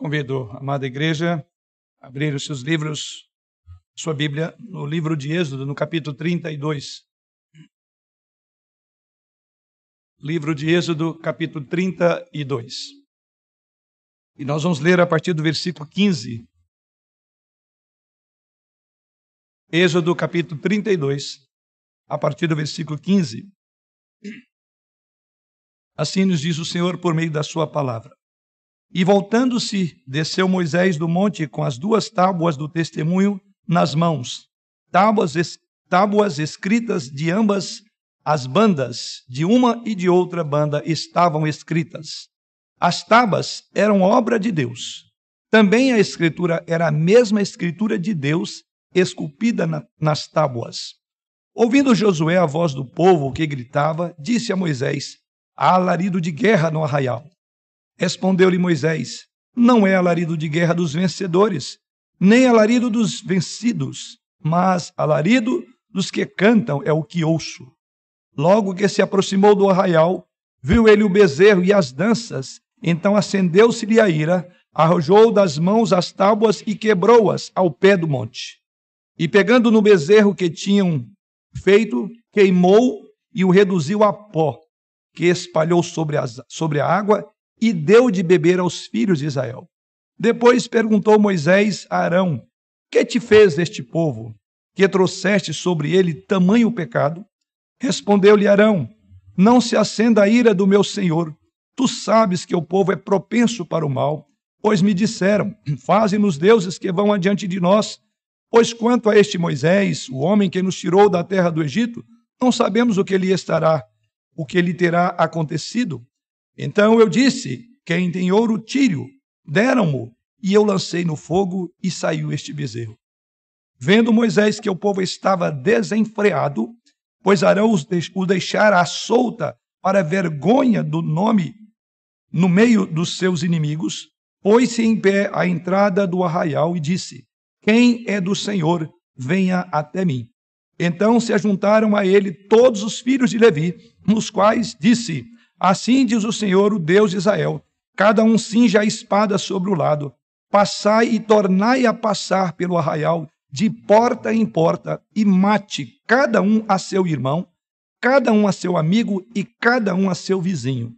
Convido a amada igreja a abrir os seus livros, sua Bíblia, no livro de Êxodo, no capítulo 32. Livro de Êxodo, capítulo 32. E nós vamos ler a partir do versículo 15. Êxodo, capítulo 32, a partir do versículo 15. Assim nos diz o Senhor por meio da sua palavra. E voltando-se, desceu Moisés do monte com as duas tábuas do testemunho nas mãos, tábuas, tábuas escritas de ambas as bandas, de uma e de outra banda, estavam escritas. As tábuas eram obra de Deus. Também a escritura era a mesma escritura de Deus, esculpida na, nas tábuas. Ouvindo Josué a voz do povo que gritava, disse a Moisés: Há alarido de guerra no arraial. Respondeu-lhe Moisés: Não é alarido de guerra dos vencedores, nem alarido dos vencidos, mas alarido dos que cantam é o que ouço. Logo que se aproximou do arraial, viu ele o bezerro e as danças, então acendeu-se-lhe a ira, arrojou das mãos as tábuas e quebrou-as ao pé do monte. E pegando no bezerro que tinham feito, queimou e o reduziu a pó, que espalhou sobre, as, sobre a água e deu de beber aos filhos de Israel. Depois perguntou Moisés a Arão: Que te fez este povo, que trouxeste sobre ele tamanho pecado? Respondeu-lhe Arão: Não se acenda a ira do meu senhor. Tu sabes que o povo é propenso para o mal, pois me disseram: Faze-nos deuses que vão adiante de nós. Pois quanto a este Moisés, o homem que nos tirou da terra do Egito, não sabemos o que lhe estará, o que lhe terá acontecido. Então eu disse: Quem tem ouro, tire-o. Deram-mo, e eu lancei no fogo, e saiu este bezerro. Vendo Moisés que o povo estava desenfreado, pois Arão o deixara à solta para vergonha do nome no meio dos seus inimigos, pôs-se em pé à entrada do arraial e disse: Quem é do Senhor, venha até mim. Então se ajuntaram a ele todos os filhos de Levi, nos quais disse: Assim diz o Senhor, o Deus de Israel: cada um cinja a espada sobre o lado, passai e tornai a passar pelo arraial, de porta em porta, e mate cada um a seu irmão, cada um a seu amigo e cada um a seu vizinho.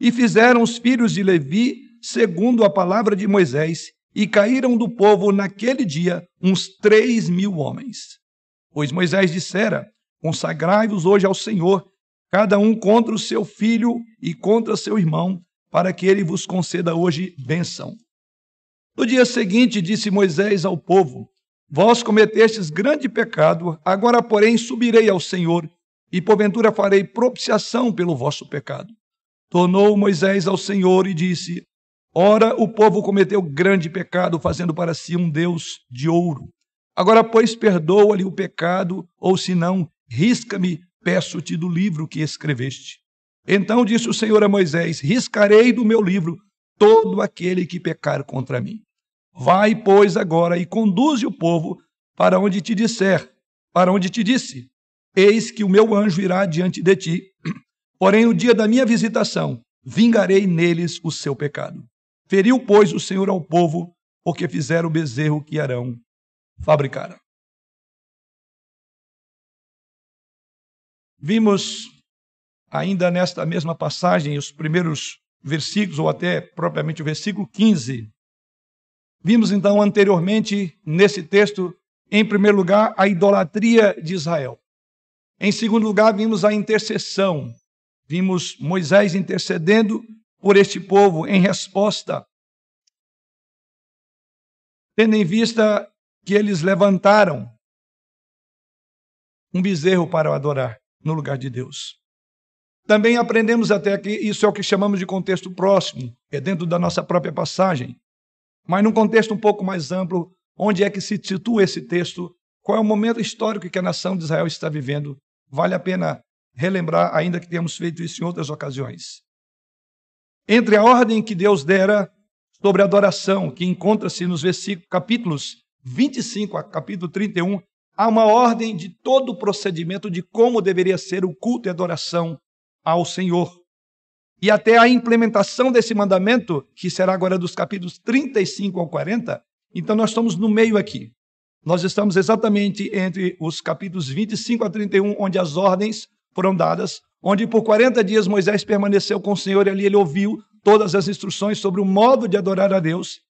E fizeram os filhos de Levi segundo a palavra de Moisés, e caíram do povo naquele dia uns três mil homens. Pois Moisés dissera: Consagrai-vos hoje ao Senhor, cada um contra o seu filho e contra seu irmão, para que ele vos conceda hoje bênção. No dia seguinte, disse Moisés ao povo: Vós cometestes grande pecado, agora, porém, subirei ao Senhor, e porventura farei propiciação pelo vosso pecado. Tornou Moisés ao Senhor e disse: Ora, o povo cometeu grande pecado, fazendo para si um Deus de ouro. Agora, pois, perdoa-lhe o pecado, ou se não, risca-me peço-te do livro que escreveste. Então disse o Senhor a Moisés: Riscarei do meu livro todo aquele que pecar contra mim. Vai, pois, agora e conduze o povo para onde te disser, para onde te disse: Eis que o meu anjo irá diante de ti. Porém, no dia da minha visitação, vingarei neles o seu pecado. Feriu, pois, o Senhor ao povo, porque fizeram o bezerro que Arão fabricara. Vimos ainda nesta mesma passagem os primeiros versículos, ou até propriamente o versículo 15. Vimos então anteriormente nesse texto, em primeiro lugar, a idolatria de Israel. Em segundo lugar, vimos a intercessão. Vimos Moisés intercedendo por este povo em resposta, tendo em vista que eles levantaram um bezerro para adorar no lugar de Deus. Também aprendemos até que isso é o que chamamos de contexto próximo, é dentro da nossa própria passagem. Mas num contexto um pouco mais amplo, onde é que se situa esse texto? Qual é o momento histórico que a nação de Israel está vivendo? Vale a pena relembrar, ainda que tenhamos feito isso em outras ocasiões. Entre a ordem que Deus dera sobre a adoração, que encontra-se nos capítulos 25 a capítulo 31, há uma ordem de todo o procedimento de como deveria ser o culto e adoração ao Senhor. e até a implementação desse mandamento, que será agora dos capítulos 35 ao 40, então nós estamos no meio aqui. Nós estamos exatamente entre os capítulos 25 a 31, onde as ordens foram dadas, onde por 40 dias Moisés permaneceu com o Senhor e ali ele ouviu todas as instruções sobre o modo de adorar a Deus.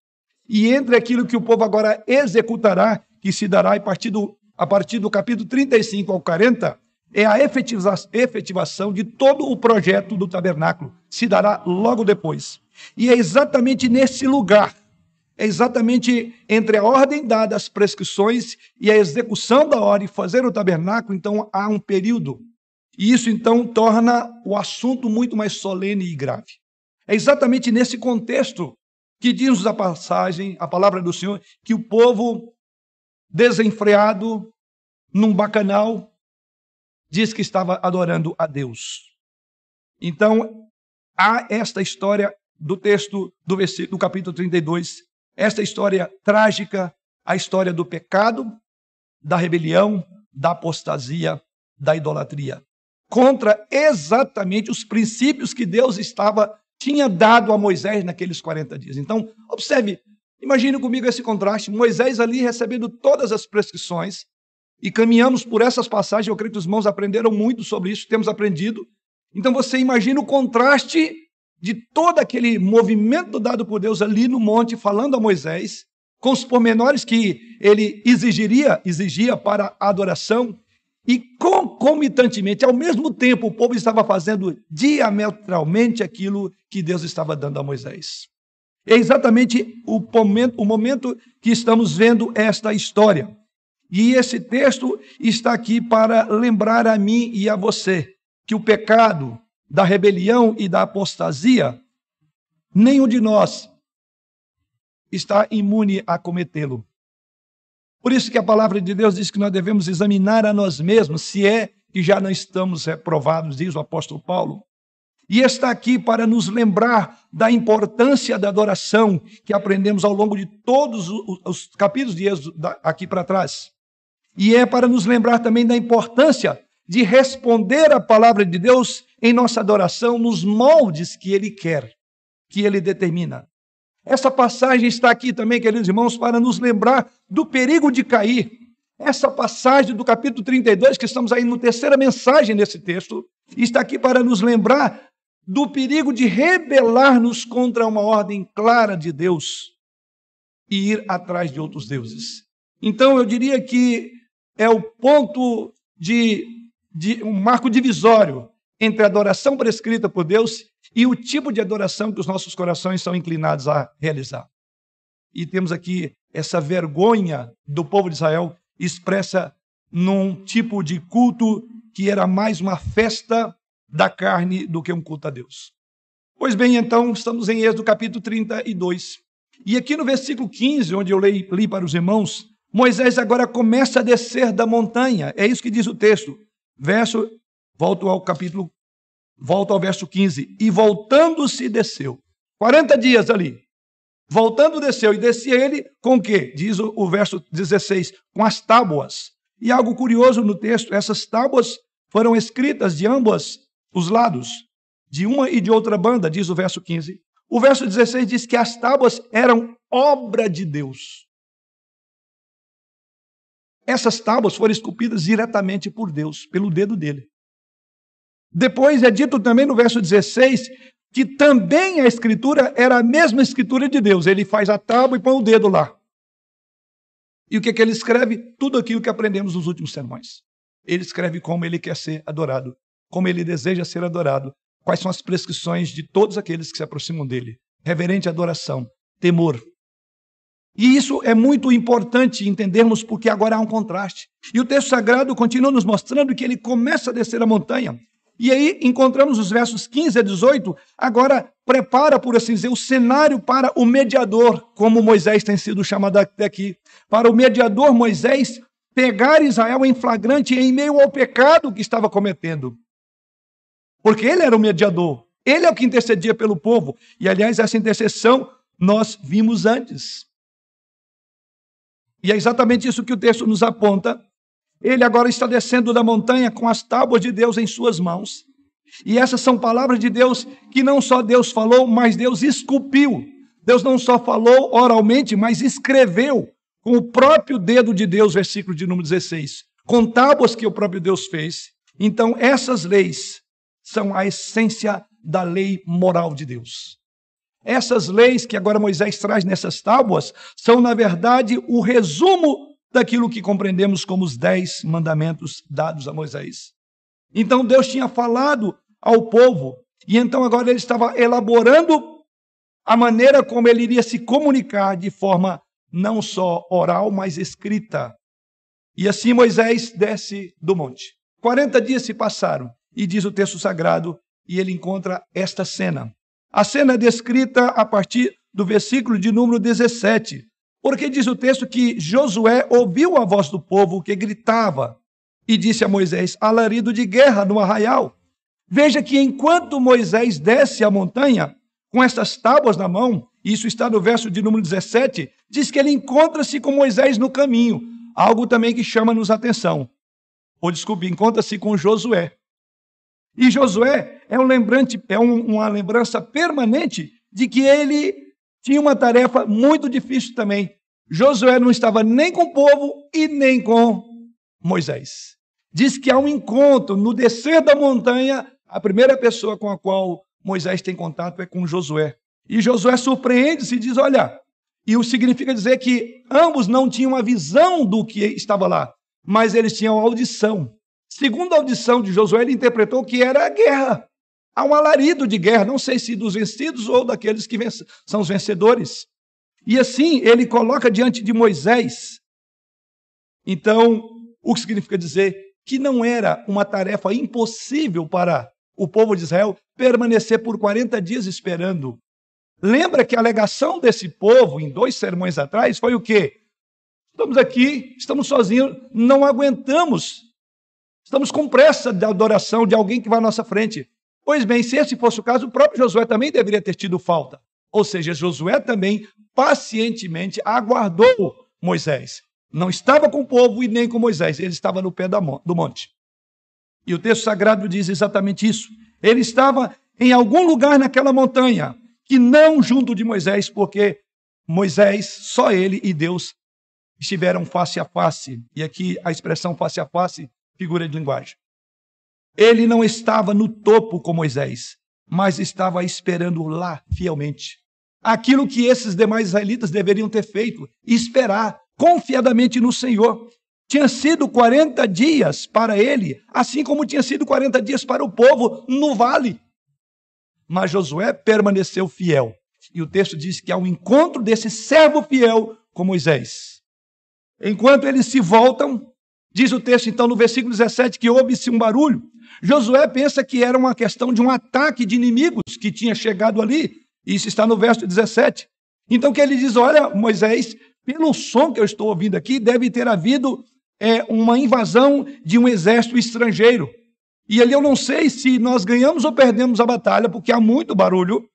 E entre aquilo que o povo agora executará, que se dará a partir do, a partir do capítulo 35 ao 40, é a efetivação de todo o projeto do tabernáculo. Se dará logo depois. E é exatamente nesse lugar, é exatamente entre a ordem dada, as prescrições e a execução da ordem, fazer o tabernáculo, então há um período. E isso então torna o assunto muito mais solene e grave. É exatamente nesse contexto que diz a passagem, a palavra do Senhor, que o povo desenfreado num bacanal diz que estava adorando a Deus. Então, há esta história do texto do, versículo, do capítulo 32, esta história trágica, a história do pecado, da rebelião, da apostasia, da idolatria, contra exatamente os princípios que Deus estava tinha dado a Moisés naqueles 40 dias. Então, observe, imagine comigo esse contraste, Moisés ali recebendo todas as prescrições, e caminhamos por essas passagens, eu creio que os irmãos aprenderam muito sobre isso, temos aprendido. Então você imagina o contraste de todo aquele movimento dado por Deus ali no monte, falando a Moisés, com os pormenores que ele exigiria, exigia para a adoração, e concomitantemente, ao mesmo tempo, o povo estava fazendo diametralmente aquilo que Deus estava dando a Moisés. É exatamente o momento, o momento que estamos vendo esta história. E esse texto está aqui para lembrar a mim e a você que o pecado da rebelião e da apostasia, nenhum de nós está imune a cometê-lo. Por isso que a palavra de Deus diz que nós devemos examinar a nós mesmos se é que já não estamos reprovados, diz o apóstolo Paulo. E está aqui para nos lembrar da importância da adoração que aprendemos ao longo de todos os capítulos de Êxodo aqui para trás. E é para nos lembrar também da importância de responder à palavra de Deus em nossa adoração nos moldes que Ele quer, que Ele determina. Essa passagem está aqui também, queridos irmãos, para nos lembrar do perigo de cair. Essa passagem do capítulo 32, que estamos aí na terceira mensagem nesse texto, está aqui para nos lembrar do perigo de rebelar-nos contra uma ordem clara de Deus e ir atrás de outros deuses. Então, eu diria que é o ponto de, de um marco divisório entre a adoração prescrita por Deus e o tipo de adoração que os nossos corações são inclinados a realizar. E temos aqui essa vergonha do povo de Israel expressa num tipo de culto que era mais uma festa da carne do que um culto a Deus. Pois bem, então, estamos em Êxodo capítulo 32. E aqui no versículo 15, onde eu li, li para os irmãos, Moisés agora começa a descer da montanha. É isso que diz o texto. Verso, volto ao capítulo, volto ao verso 15. E voltando-se desceu. 40 dias ali. Voltando desceu. E descia ele com o quê? Diz o, o verso 16. Com as tábuas. E algo curioso no texto, essas tábuas foram escritas de ambos os lados, de uma e de outra banda, diz o verso 15. O verso 16 diz que as tábuas eram obra de Deus. Essas tábuas foram esculpidas diretamente por Deus, pelo dedo dele. Depois é dito também no verso 16 que também a escritura era a mesma escritura de Deus. Ele faz a tábua e põe o dedo lá. E o que, é que ele escreve? Tudo aquilo que aprendemos nos últimos sermões. Ele escreve como ele quer ser adorado, como ele deseja ser adorado, quais são as prescrições de todos aqueles que se aproximam dele. Reverente adoração, temor, e isso é muito importante entendermos porque agora há um contraste. E o texto sagrado continua nos mostrando que ele começa a descer a montanha. E aí encontramos os versos 15 a 18, agora prepara, por assim dizer, o cenário para o mediador, como Moisés tem sido chamado até aqui. Para o mediador Moisés pegar Israel em flagrante em meio ao pecado que estava cometendo. Porque ele era o mediador, ele é o que intercedia pelo povo. E aliás, essa intercessão nós vimos antes. E é exatamente isso que o texto nos aponta. Ele agora está descendo da montanha com as tábuas de Deus em suas mãos. E essas são palavras de Deus que não só Deus falou, mas Deus esculpiu. Deus não só falou oralmente, mas escreveu com o próprio dedo de Deus, versículo de número 16, com tábuas que o próprio Deus fez. Então, essas leis são a essência da lei moral de Deus. Essas leis que agora Moisés traz nessas tábuas são, na verdade, o resumo daquilo que compreendemos como os dez mandamentos dados a Moisés. Então Deus tinha falado ao povo, e então agora ele estava elaborando a maneira como ele iria se comunicar de forma não só oral, mas escrita. E assim Moisés desce do monte. 40 dias se passaram, e diz o texto sagrado, e ele encontra esta cena. A cena é descrita a partir do versículo de número 17, porque diz o texto que Josué ouviu a voz do povo que gritava e disse a Moisés: alarido de guerra no arraial. Veja que enquanto Moisés desce a montanha com estas tábuas na mão, isso está no verso de número 17, diz que ele encontra-se com Moisés no caminho, algo também que chama-nos atenção. Ou desculpe, encontra-se com Josué. E Josué é, um lembrante, é um, uma lembrança permanente de que ele tinha uma tarefa muito difícil também. Josué não estava nem com o povo e nem com Moisés. Diz que há um encontro no descer da montanha, a primeira pessoa com a qual Moisés tem contato é com Josué. E Josué surpreende-se e diz: Olha, e o significa dizer que ambos não tinham a visão do que estava lá, mas eles tinham audição. Segundo a audição de Josué, ele interpretou que era a guerra. Há um alarido de guerra, não sei se dos vencidos ou daqueles que são os vencedores. E assim ele coloca diante de Moisés. Então, o que significa dizer que não era uma tarefa impossível para o povo de Israel permanecer por 40 dias esperando. Lembra que a alegação desse povo, em dois sermões atrás, foi o quê? Estamos aqui, estamos sozinhos, não aguentamos. Estamos com pressa da adoração de alguém que vai à nossa frente. Pois bem, se esse fosse o caso, o próprio Josué também deveria ter tido falta. Ou seja, Josué também pacientemente aguardou Moisés. Não estava com o povo e nem com Moisés, ele estava no pé do monte. E o texto sagrado diz exatamente isso. Ele estava em algum lugar naquela montanha, que não junto de Moisés, porque Moisés, só ele e Deus estiveram face a face. E aqui a expressão face a face, figura de linguagem. Ele não estava no topo com Moisés, mas estava esperando lá fielmente. Aquilo que esses demais israelitas deveriam ter feito, esperar confiadamente no Senhor. Tinha sido 40 dias para ele, assim como tinha sido 40 dias para o povo no vale. Mas Josué permaneceu fiel. E o texto diz que há um encontro desse servo fiel com Moisés. Enquanto eles se voltam, diz o texto então no versículo 17 que houve-se um barulho. Josué pensa que era uma questão de um ataque de inimigos que tinha chegado ali. Isso está no verso 17. Então que ele diz: Olha, Moisés, pelo som que eu estou ouvindo aqui, deve ter havido é, uma invasão de um exército estrangeiro. E ali eu não sei se nós ganhamos ou perdemos a batalha, porque há muito barulho.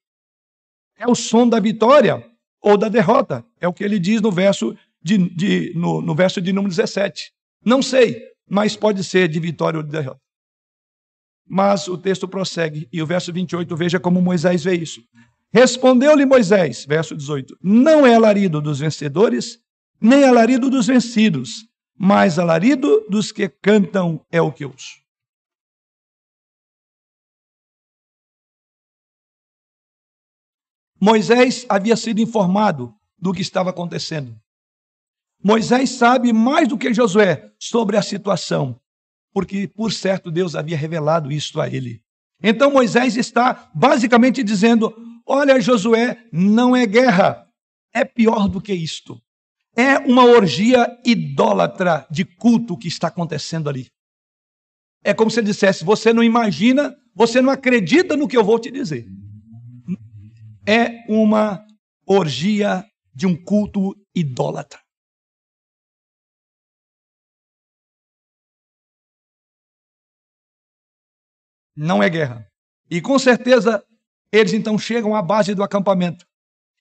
É o som da vitória ou da derrota. É o que ele diz no verso de, de no, no verso de número 17. Não sei, mas pode ser de vitória ou de derrota. Mas o texto prossegue, e o verso 28, veja como Moisés vê isso. Respondeu-lhe Moisés, verso 18: Não é alarido dos vencedores, nem alarido dos vencidos, mas alarido dos que cantam é o que ouço. Moisés havia sido informado do que estava acontecendo. Moisés sabe mais do que Josué sobre a situação, porque, por certo, Deus havia revelado isso a ele. Então Moisés está basicamente dizendo: Olha, Josué, não é guerra, é pior do que isto. É uma orgia idólatra de culto que está acontecendo ali. É como se ele dissesse: Você não imagina, você não acredita no que eu vou te dizer. É uma orgia de um culto idólatra. Não é guerra. E com certeza eles então chegam à base do acampamento.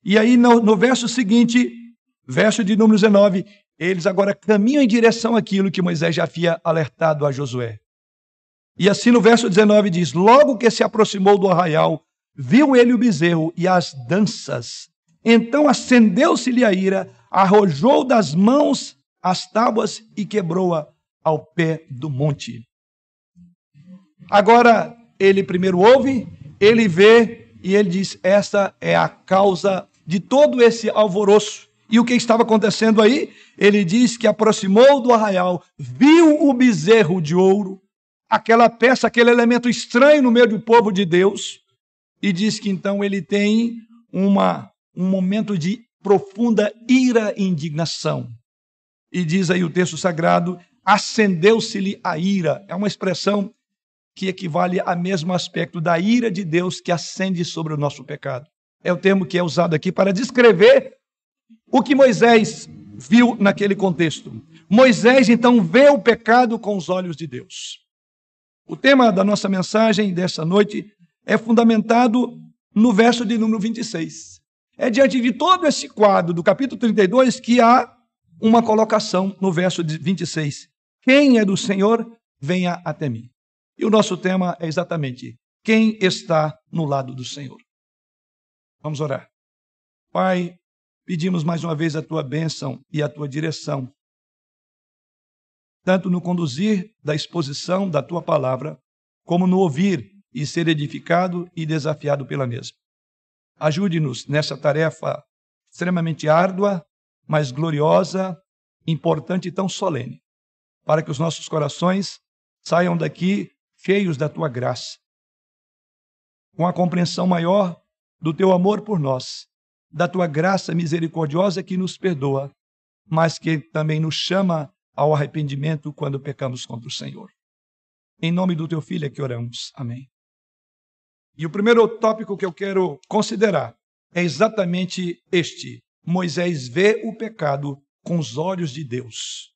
E aí no, no verso seguinte, verso de número 19, eles agora caminham em direção àquilo que Moisés já havia alertado a Josué. E assim no verso 19 diz: Logo que se aproximou do arraial, viu ele o bezerro e as danças. Então acendeu-se-lhe a ira, arrojou das mãos as tábuas e quebrou-a ao pé do monte. Agora ele primeiro ouve, ele vê e ele diz: Esta é a causa de todo esse alvoroço. E o que estava acontecendo aí? Ele diz que aproximou do arraial, viu o bezerro de ouro, aquela peça, aquele elemento estranho no meio do povo de Deus, e diz que então ele tem uma, um momento de profunda ira e indignação. E diz aí o texto sagrado: acendeu-se-lhe a ira. É uma expressão que equivale ao mesmo aspecto da ira de Deus que acende sobre o nosso pecado. É o termo que é usado aqui para descrever o que Moisés viu naquele contexto. Moisés então vê o pecado com os olhos de Deus. O tema da nossa mensagem dessa noite é fundamentado no verso de número 26. É diante de todo esse quadro do capítulo 32 que há uma colocação no verso de 26. Quem é do Senhor, venha até mim. E o nosso tema é exatamente quem está no lado do Senhor. Vamos orar. Pai, pedimos mais uma vez a tua bênção e a tua direção tanto no conduzir da exposição da tua palavra, como no ouvir e ser edificado e desafiado pela mesma. Ajude-nos nessa tarefa extremamente árdua, mas gloriosa, importante e tão solene, para que os nossos corações saiam daqui cheios da tua graça, com a compreensão maior do teu amor por nós, da tua graça misericordiosa que nos perdoa, mas que também nos chama ao arrependimento quando pecamos contra o Senhor. Em nome do teu filho é que oramos. Amém. E o primeiro tópico que eu quero considerar é exatamente este: Moisés vê o pecado com os olhos de Deus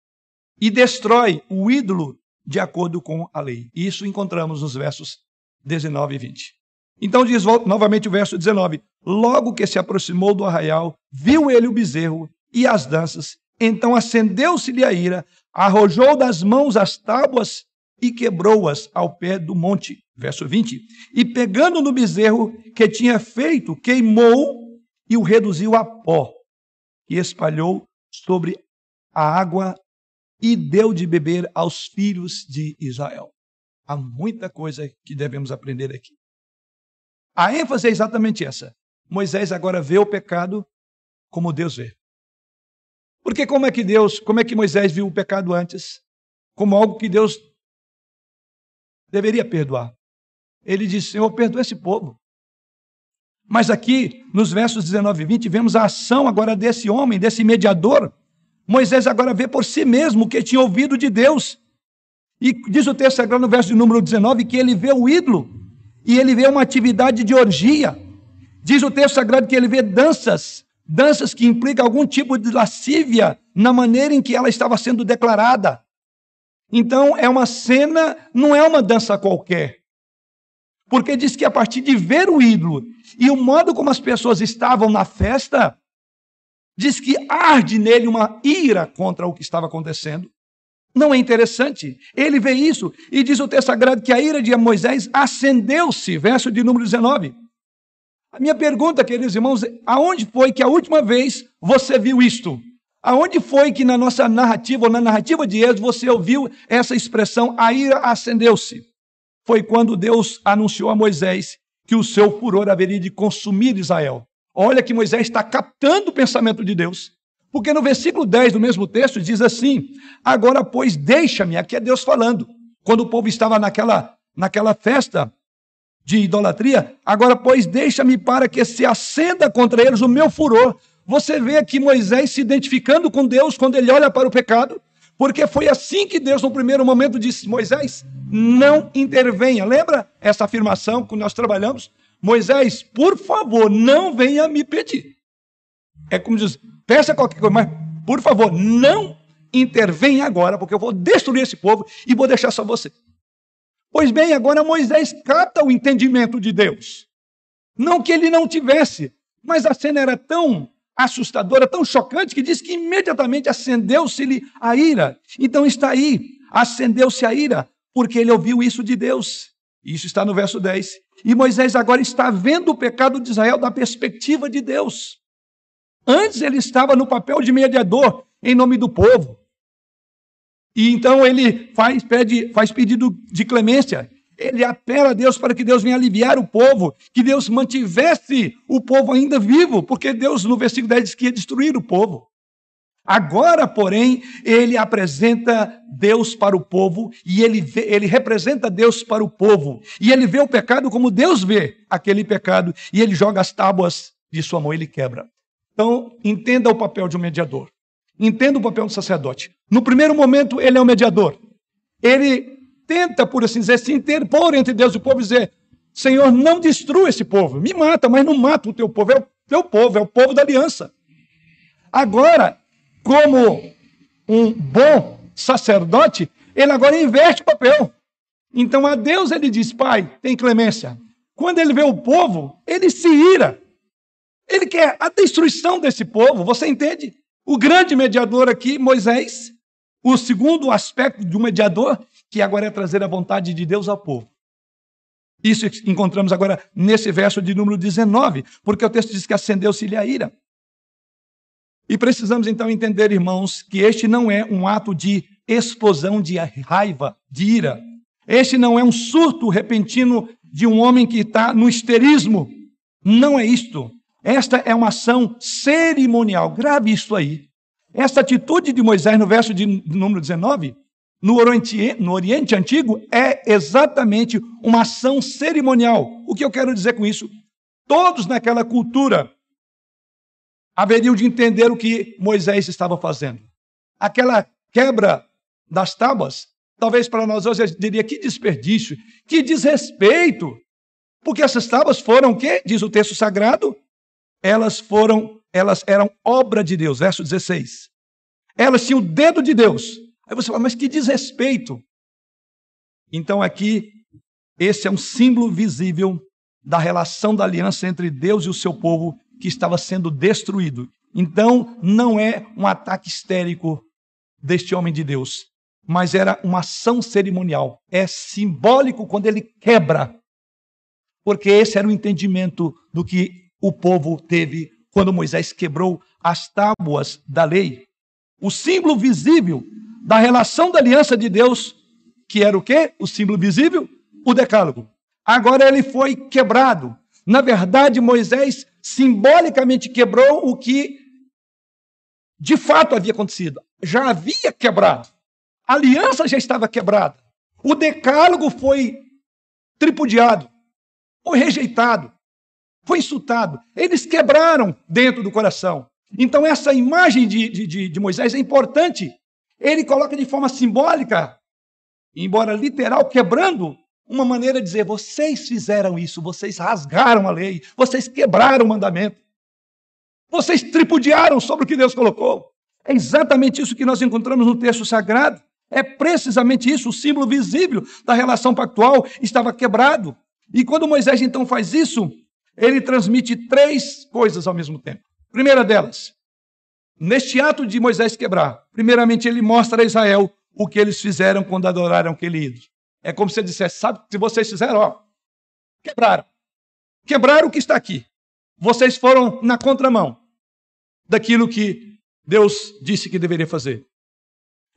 e destrói o ídolo de acordo com a lei. Isso encontramos nos versos 19 e 20. Então diz novamente o verso 19: Logo que se aproximou do arraial, viu ele o bezerro e as danças, então acendeu-se-lhe a ira, arrojou das mãos as tábuas e quebrou-as ao pé do monte. Verso 20. E pegando no bezerro que tinha feito, queimou e o reduziu a pó, e espalhou sobre a água e deu de beber aos filhos de Israel. Há muita coisa que devemos aprender aqui. A ênfase é exatamente essa. Moisés agora vê o pecado como Deus vê. Porque como é que Deus, como é que Moisés viu o pecado antes? Como algo que Deus deveria perdoar. Ele disse: Senhor, perdoa esse povo. Mas aqui, nos versos 19 e 20, vemos a ação agora desse homem, desse mediador. Moisés agora vê por si mesmo o que tinha ouvido de Deus. E diz o texto sagrado no verso de número 19 que ele vê o ídolo e ele vê uma atividade de orgia. Diz o texto sagrado que ele vê danças, danças que implicam algum tipo de lascívia na maneira em que ela estava sendo declarada. Então, é uma cena, não é uma dança qualquer. Porque diz que a partir de ver o ídolo e o modo como as pessoas estavam na festa, diz que arde nele uma ira contra o que estava acontecendo. Não é interessante? Ele vê isso e diz o texto sagrado que a ira de Moisés acendeu-se, verso de número 19. A minha pergunta, queridos irmãos, é: aonde foi que a última vez você viu isto? Aonde foi que na nossa narrativa, ou na narrativa de Êxodo, você ouviu essa expressão, a ira acendeu-se? Foi quando Deus anunciou a Moisés que o seu furor haveria de consumir Israel. Olha que Moisés está captando o pensamento de Deus. Porque no versículo 10 do mesmo texto diz assim: Agora, pois, deixa-me, aqui é Deus falando. Quando o povo estava naquela, naquela festa, de idolatria, agora, pois, deixa-me para que se acenda contra eles o meu furor. Você vê aqui Moisés se identificando com Deus quando ele olha para o pecado, porque foi assim que Deus, no primeiro momento, disse: Moisés, não intervenha. Lembra essa afirmação que nós trabalhamos? Moisés, por favor, não venha me pedir. É como diz: peça qualquer coisa, mas por favor, não intervenha agora, porque eu vou destruir esse povo e vou deixar só você. Pois bem, agora Moisés capta o entendimento de Deus. Não que ele não tivesse, mas a cena era tão assustadora, tão chocante, que diz que imediatamente acendeu-se-lhe a ira. Então está aí, acendeu-se a ira. porque ele ouviu isso de Deus. Isso está no verso 10. E Moisés agora está vendo o pecado de Israel da perspectiva de Deus. Antes ele estava no papel de mediador em nome do povo. E então ele faz, pede, faz pedido de clemência. Ele apela a Deus para que Deus venha aliviar o povo, que Deus mantivesse o povo ainda vivo, porque Deus, no versículo 10, diz que ia destruir o povo. Agora, porém, ele apresenta Deus para o povo e ele, vê, ele representa Deus para o povo. E ele vê o pecado como Deus vê aquele pecado e ele joga as tábuas de sua mão, ele quebra. Então, entenda o papel de um mediador. Entenda o papel do sacerdote. No primeiro momento, ele é o mediador. Ele tenta, por assim dizer, se interpor entre Deus e o povo e dizer: Senhor, não destrua esse povo. Me mata, mas não mata o teu povo. É o teu povo, é o povo da aliança. Agora, como um bom sacerdote, ele agora inverte o papel. Então a Deus ele diz: Pai, tem clemência. Quando ele vê o povo, ele se ira. Ele quer a destruição desse povo. Você entende? O grande mediador aqui, Moisés, o segundo aspecto de um mediador, que agora é trazer a vontade de Deus ao povo. Isso encontramos agora nesse verso de número 19, porque o texto diz que acendeu-se-lhe a ira. E precisamos então entender, irmãos, que este não é um ato de explosão de raiva, de ira. Este não é um surto repentino de um homem que está no histerismo. Não é isto. Esta é uma ação cerimonial. Grave isso aí. Esta atitude de Moisés no verso de número 19, no Oriente, no Oriente Antigo, é exatamente uma ação cerimonial. O que eu quero dizer com isso? Todos naquela cultura haveriam de entender o que Moisés estava fazendo. Aquela quebra das tábuas, talvez para nós hoje eu diria que desperdício, que desrespeito. Porque essas tábuas foram o quê? Diz o texto sagrado, elas foram, elas eram obra de Deus, verso 16. Elas tinham o dedo de Deus. Aí você fala, mas que desrespeito. Então aqui, esse é um símbolo visível da relação da aliança entre Deus e o seu povo que estava sendo destruído. Então, não é um ataque histérico deste homem de Deus, mas era uma ação cerimonial. É simbólico quando ele quebra, porque esse era o entendimento do que o povo teve quando Moisés quebrou as tábuas da lei. O símbolo visível da relação da aliança de Deus, que era o quê? O símbolo visível? O decálogo. Agora ele foi quebrado. Na verdade, Moisés simbolicamente quebrou o que de fato havia acontecido. Já havia quebrado. A aliança já estava quebrada. O decálogo foi tripudiado, foi rejeitado, foi insultado. Eles quebraram dentro do coração. Então, essa imagem de, de, de Moisés é importante. Ele coloca de forma simbólica, embora literal, quebrando uma maneira de dizer: vocês fizeram isso, vocês rasgaram a lei, vocês quebraram o mandamento, vocês tripudiaram sobre o que Deus colocou. É exatamente isso que nós encontramos no texto sagrado. É precisamente isso, o símbolo visível da relação pactual estava quebrado. E quando Moisés então faz isso, ele transmite três coisas ao mesmo tempo. Primeira delas, neste ato de Moisés quebrar, primeiramente ele mostra a Israel o que eles fizeram quando adoraram aquele ídolo. É como se ele dissesse: sabe o que vocês fizeram? Ó, quebraram. Quebraram o que está aqui. Vocês foram na contramão daquilo que Deus disse que deveria fazer.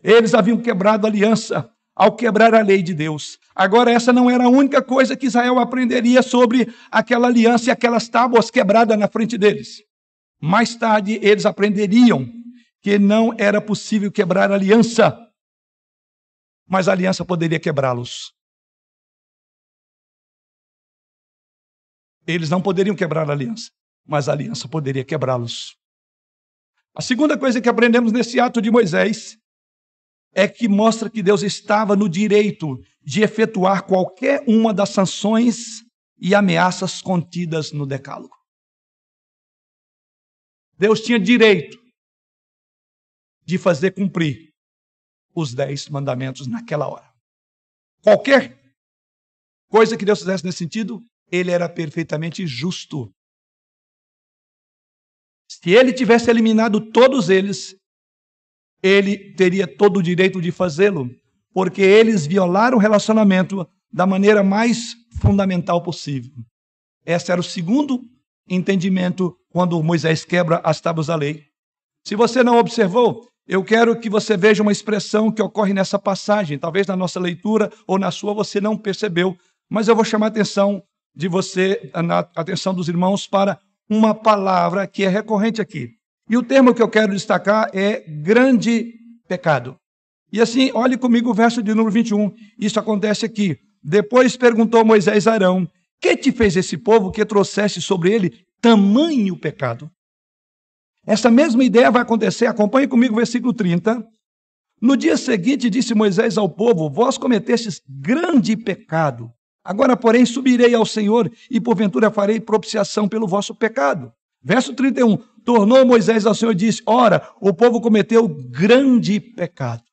Eles haviam quebrado a aliança ao quebrar a lei de Deus. Agora, essa não era a única coisa que Israel aprenderia sobre aquela aliança e aquelas tábuas quebradas na frente deles. Mais tarde, eles aprenderiam que não era possível quebrar a aliança mas a aliança poderia quebrá-los. Eles não poderiam quebrar a aliança, mas a aliança poderia quebrá-los. A segunda coisa que aprendemos nesse ato de Moisés é que mostra que Deus estava no direito de efetuar qualquer uma das sanções e ameaças contidas no Decálogo. Deus tinha direito de fazer cumprir os dez mandamentos naquela hora. Qualquer coisa que Deus fizesse nesse sentido, ele era perfeitamente justo. Se ele tivesse eliminado todos eles, ele teria todo o direito de fazê-lo, porque eles violaram o relacionamento da maneira mais fundamental possível. Esse era o segundo entendimento quando Moisés quebra as tábuas da lei. Se você não observou, eu quero que você veja uma expressão que ocorre nessa passagem. Talvez na nossa leitura ou na sua você não percebeu, mas eu vou chamar a atenção de você, a atenção dos irmãos para uma palavra que é recorrente aqui. E o termo que eu quero destacar é grande pecado. E assim, olhe comigo o verso de número 21. Isso acontece aqui. Depois perguntou Moisés a Arão: Que te fez esse povo que trouxeste sobre ele tamanho pecado? Essa mesma ideia vai acontecer, acompanhe comigo o versículo 30. No dia seguinte, disse Moisés ao povo: Vós cometestes grande pecado. Agora, porém, subirei ao Senhor e porventura farei propiciação pelo vosso pecado. Verso 31. Tornou Moisés ao Senhor e disse: Ora, o povo cometeu grande pecado.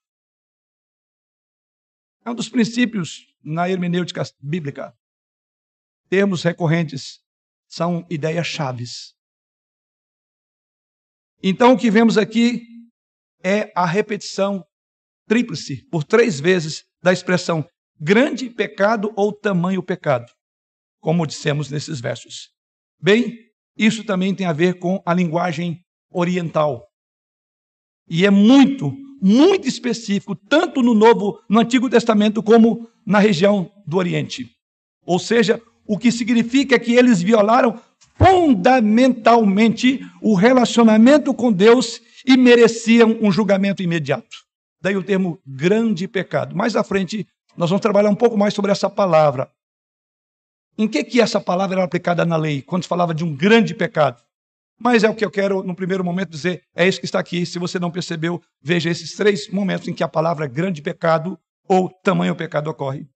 É um dos princípios na hermenêutica bíblica. Termos recorrentes são ideias chaves. Então, o que vemos aqui é a repetição tríplice, por três vezes, da expressão grande pecado ou tamanho pecado, como dissemos nesses versos. Bem, isso também tem a ver com a linguagem oriental. E é muito, muito específico, tanto no Novo, no Antigo Testamento, como na região do Oriente. Ou seja, o que significa que eles violaram fundamentalmente o relacionamento com Deus e mereciam um julgamento imediato. Daí o termo grande pecado. Mais à frente, nós vamos trabalhar um pouco mais sobre essa palavra. Em que que essa palavra era aplicada na lei, quando se falava de um grande pecado? Mas é o que eu quero, no primeiro momento, dizer, é isso que está aqui. Se você não percebeu, veja esses três momentos em que a palavra grande pecado ou tamanho pecado ocorre.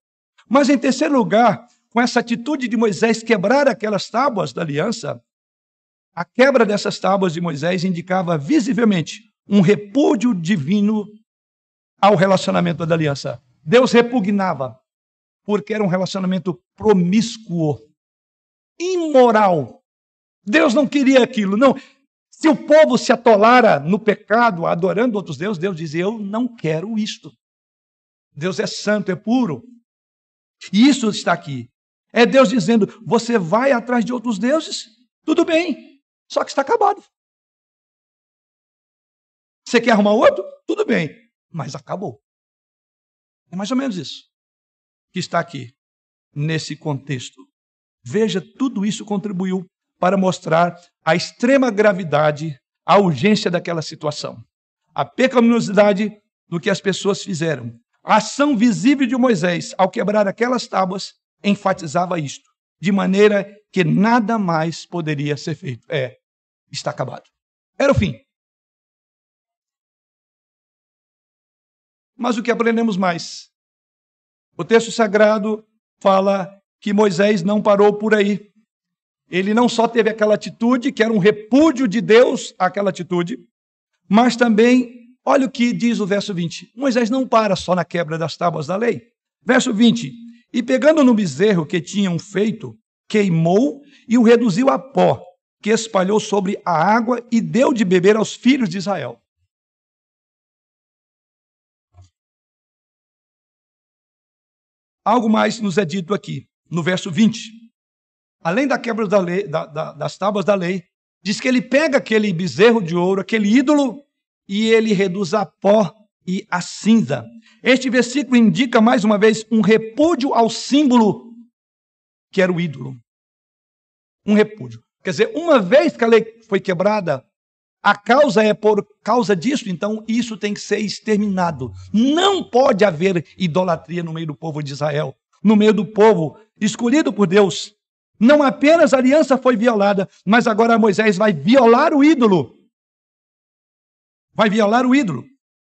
Mas, em terceiro lugar, com essa atitude de Moisés quebrar aquelas tábuas da aliança, a quebra dessas tábuas de Moisés indicava visivelmente um repúdio divino ao relacionamento da aliança. Deus repugnava, porque era um relacionamento promíscuo, imoral. Deus não queria aquilo, não. Se o povo se atolara no pecado, adorando outros deuses, Deus dizia: Eu não quero isto. Deus é santo, é puro. E isso está aqui. É Deus dizendo: você vai atrás de outros deuses? Tudo bem, só que está acabado. Você quer arrumar outro? Tudo bem, mas acabou. É mais ou menos isso que está aqui, nesse contexto. Veja, tudo isso contribuiu para mostrar a extrema gravidade, a urgência daquela situação, a pecaminosidade do que as pessoas fizeram. A ação visível de Moisés ao quebrar aquelas tábuas enfatizava isto, de maneira que nada mais poderia ser feito. É, está acabado. Era o fim. Mas o que aprendemos mais? O texto sagrado fala que Moisés não parou por aí. Ele não só teve aquela atitude, que era um repúdio de Deus àquela atitude, mas também, olha o que diz o verso 20: Moisés não para só na quebra das tábuas da lei. Verso 20: e pegando no bezerro que tinham feito, queimou e o reduziu a pó, que espalhou sobre a água e deu de beber aos filhos de Israel. Algo mais nos é dito aqui, no verso 20. Além da quebra da lei, da, da, das tábuas da lei, diz que ele pega aquele bezerro de ouro, aquele ídolo, e ele reduz a pó e a cinza. Este versículo indica mais uma vez um repúdio ao símbolo que era o ídolo. Um repúdio. Quer dizer, uma vez que a lei foi quebrada, a causa é por causa disso, então isso tem que ser exterminado. Não pode haver idolatria no meio do povo de Israel, no meio do povo escolhido por Deus. Não apenas a aliança foi violada, mas agora Moisés vai violar o ídolo. Vai violar o ídolo.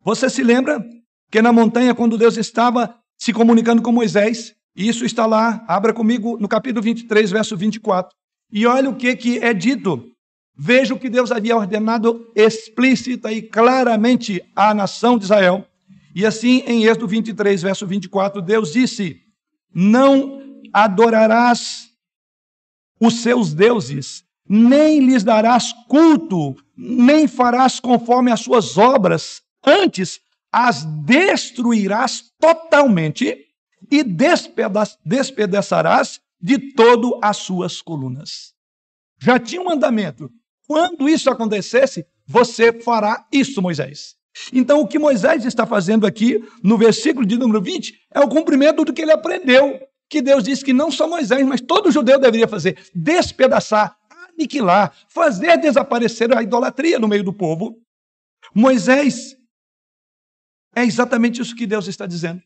Você se lembra que na montanha, quando Deus estava se comunicando com Moisés, isso está lá, abra comigo no capítulo 23, verso 24. E olha o que, que é dito. Veja o que Deus havia ordenado explícita e claramente à nação de Israel. E assim, em Êxodo 23, verso 24, Deus disse: Não adorarás os seus deuses, nem lhes darás culto, nem farás conforme as suas obras, Antes, as destruirás totalmente e despeda despedaçarás de todo as suas colunas. Já tinha um mandamento. Quando isso acontecesse, você fará isso, Moisés. Então, o que Moisés está fazendo aqui, no versículo de número 20, é o cumprimento do que ele aprendeu. Que Deus disse que não só Moisés, mas todo judeu deveria fazer: despedaçar, aniquilar, fazer desaparecer a idolatria no meio do povo. Moisés é exatamente isso que Deus está dizendo.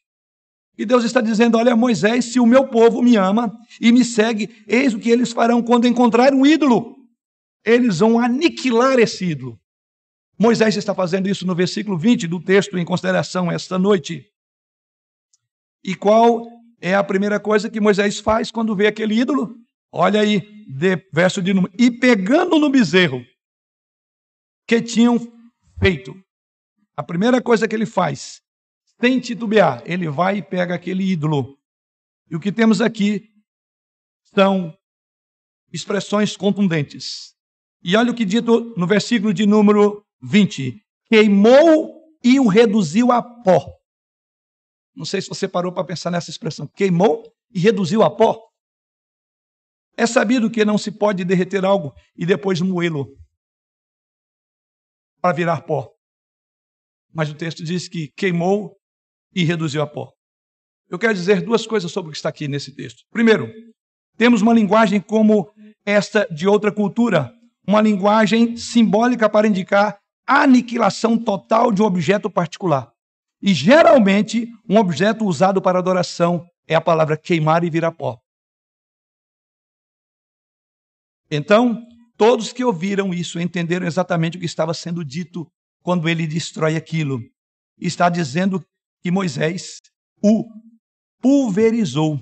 E Deus está dizendo: Olha, Moisés, se o meu povo me ama e me segue, eis o que eles farão quando encontrar um ídolo. Eles vão aniquilar esse ídolo. Moisés está fazendo isso no versículo 20 do texto em consideração esta noite. E qual é a primeira coisa que Moisés faz quando vê aquele ídolo? Olha aí, de, verso de número. E pegando no bezerro que tinham feito, a primeira coisa que ele faz, sem titubear, ele vai e pega aquele ídolo. E o que temos aqui são expressões contundentes. E olha o que dito no versículo de número 20: queimou e o reduziu a pó. Não sei se você parou para pensar nessa expressão. Queimou e reduziu a pó. É sabido que não se pode derreter algo e depois moê-lo para virar pó. Mas o texto diz que queimou e reduziu a pó. Eu quero dizer duas coisas sobre o que está aqui nesse texto. Primeiro, temos uma linguagem como esta de outra cultura, uma linguagem simbólica para indicar a aniquilação total de um objeto particular. E geralmente, um objeto usado para adoração é a palavra queimar e virar pó. Então, todos que ouviram isso entenderam exatamente o que estava sendo dito quando ele destrói aquilo. Está dizendo que Moisés o pulverizou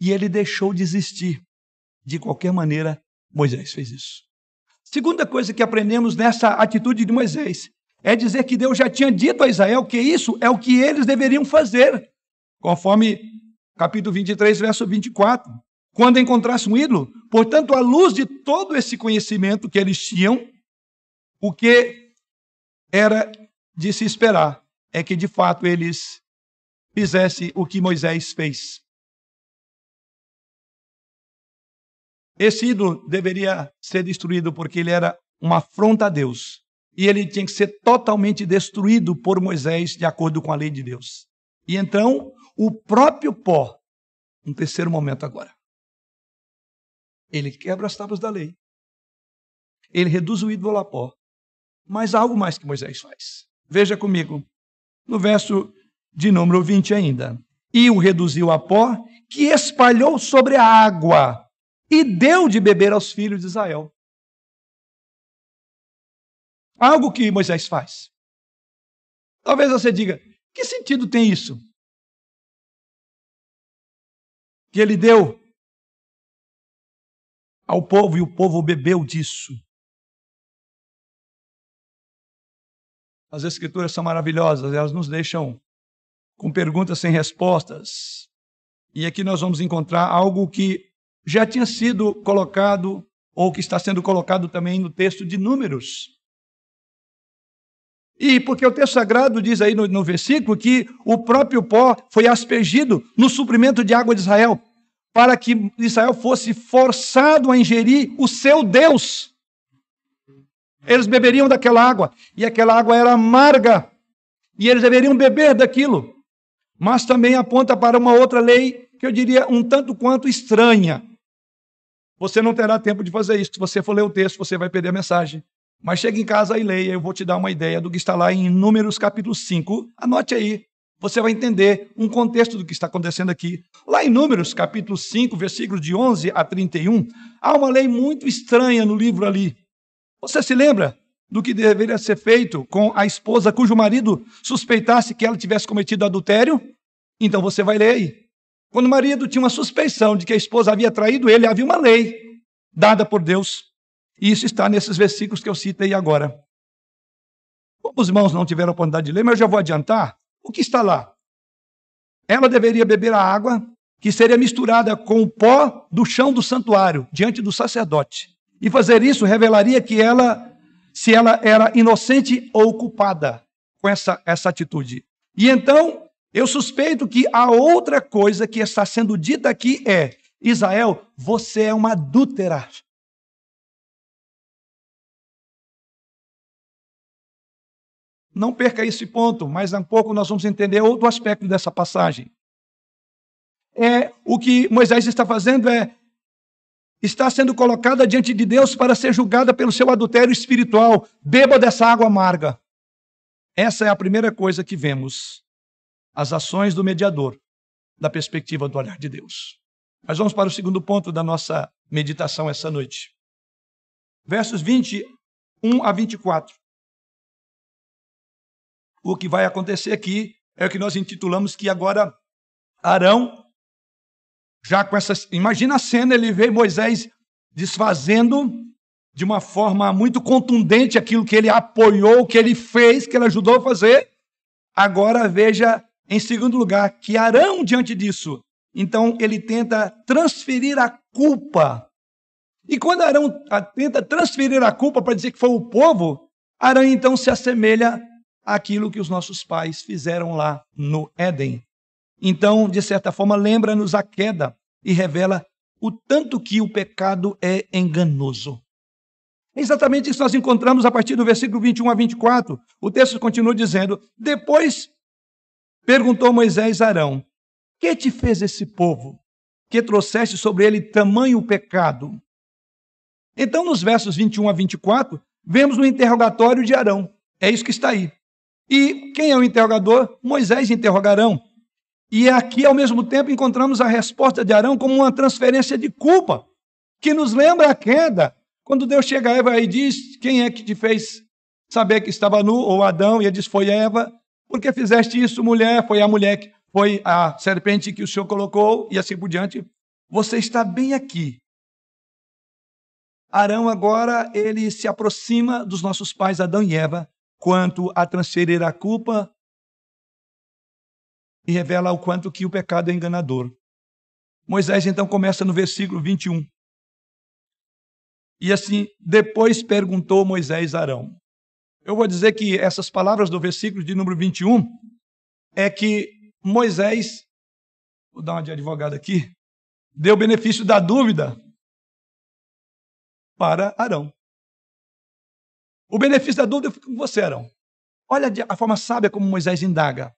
e ele deixou de existir. De qualquer maneira, Moisés fez isso. Segunda coisa que aprendemos nessa atitude de Moisés é dizer que Deus já tinha dito a Israel que isso é o que eles deveriam fazer, conforme capítulo 23, verso 24. Quando encontrasse um ídolo, portanto, à luz de todo esse conhecimento que eles tinham, o que era de se esperar é que de fato eles fizessem o que Moisés fez. Esse ídolo deveria ser destruído porque ele era uma afronta a Deus. E ele tinha que ser totalmente destruído por Moisés, de acordo com a lei de Deus. E então, o próprio pó, um terceiro momento agora, ele quebra as tábuas da lei. Ele reduz o ídolo a pó. Mas há algo mais que Moisés faz. Veja comigo, no verso de número 20 ainda. E o reduziu a pó, que espalhou sobre a água e deu de beber aos filhos de Israel. Algo que Moisés faz. Talvez você diga: que sentido tem isso? Que ele deu ao povo e o povo bebeu disso. As escrituras são maravilhosas, elas nos deixam com perguntas sem respostas. E aqui nós vamos encontrar algo que já tinha sido colocado, ou que está sendo colocado também no texto de Números. E porque o texto sagrado diz aí no, no versículo que o próprio pó foi aspergido no suprimento de água de Israel, para que Israel fosse forçado a ingerir o seu Deus. Eles beberiam daquela água, e aquela água era amarga, e eles deveriam beber daquilo. Mas também aponta para uma outra lei que eu diria um tanto quanto estranha. Você não terá tempo de fazer isso. Se você for ler o texto, você vai perder a mensagem. Mas chegue em casa e leia, eu vou te dar uma ideia do que está lá em Números capítulo 5. Anote aí, você vai entender um contexto do que está acontecendo aqui. Lá em Números capítulo 5, versículos de 11 a 31, há uma lei muito estranha no livro ali. Você se lembra do que deveria ser feito com a esposa cujo marido suspeitasse que ela tivesse cometido adultério? Então você vai ler aí. Quando o marido tinha uma suspeição de que a esposa havia traído ele, havia uma lei dada por Deus. E isso está nesses versículos que eu citei agora. Como os irmãos não tiveram a oportunidade de ler, mas eu já vou adiantar. O que está lá? Ela deveria beber a água que seria misturada com o pó do chão do santuário, diante do sacerdote. E fazer isso revelaria que ela, se ela era inocente ou culpada com essa, essa atitude. E então, eu suspeito que a outra coisa que está sendo dita aqui é: Israel, você é uma adúltera. Não perca esse ponto, mas um pouco nós vamos entender outro aspecto dessa passagem. É o que Moisés está fazendo é está sendo colocada diante de Deus para ser julgada pelo seu adultério espiritual. Beba dessa água amarga. Essa é a primeira coisa que vemos. As ações do mediador, da perspectiva do olhar de Deus. Mas vamos para o segundo ponto da nossa meditação essa noite. Versos 21 a 24. O que vai acontecer aqui é o que nós intitulamos que agora Arão já com essas. Imagina a cena, ele vê Moisés desfazendo de uma forma muito contundente aquilo que ele apoiou, que ele fez, que ele ajudou a fazer. Agora veja, em segundo lugar, que Arão, diante disso, então ele tenta transferir a culpa. E quando Arão tenta transferir a culpa para dizer que foi o povo, Arão então se assemelha àquilo que os nossos pais fizeram lá no Éden. Então, de certa forma, lembra-nos a queda e revela o tanto que o pecado é enganoso. Exatamente isso nós encontramos a partir do versículo 21 a 24. O texto continua dizendo: Depois perguntou Moisés a Arão: Que te fez esse povo? Que trouxeste sobre ele tamanho pecado? Então, nos versos 21 a 24, vemos o interrogatório de Arão. É isso que está aí. E quem é o interrogador? Moisés interrogarão. E aqui, ao mesmo tempo, encontramos a resposta de Arão como uma transferência de culpa, que nos lembra a queda. Quando Deus chega a Eva e diz: Quem é que te fez saber que estava nu? Ou Adão, e ele diz: Foi Eva. Por que fizeste isso, mulher? Foi a mulher que foi a serpente que o Senhor colocou, e assim por diante. Você está bem aqui. Arão agora ele se aproxima dos nossos pais Adão e Eva quanto a transferir a culpa e revela o quanto que o pecado é enganador. Moisés então começa no versículo 21. E assim, depois perguntou Moisés a Arão. Eu vou dizer que essas palavras do versículo de número 21 é que Moisés, vou dar uma de advogado aqui, deu benefício da dúvida para Arão. O benefício da dúvida fica com você, Arão. Olha a forma sábia como Moisés indaga.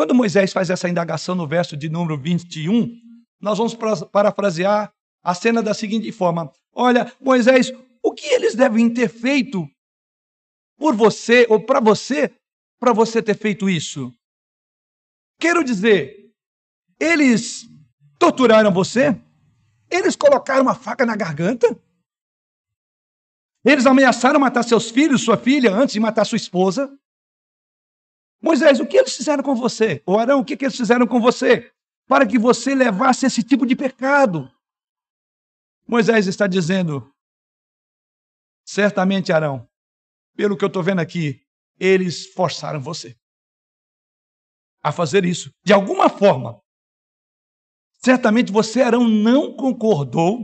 Quando Moisés faz essa indagação no verso de número 21, nós vamos parafrasear a cena da seguinte forma: Olha, Moisés, o que eles devem ter feito por você ou para você, para você ter feito isso? Quero dizer, eles torturaram você? Eles colocaram uma faca na garganta? Eles ameaçaram matar seus filhos, sua filha, antes de matar sua esposa? Moisés, o que eles fizeram com você? Ou Arão, o que eles fizeram com você? Para que você levasse esse tipo de pecado. Moisés está dizendo, certamente, Arão, pelo que eu estou vendo aqui, eles forçaram você a fazer isso. De alguma forma, certamente você, Arão, não concordou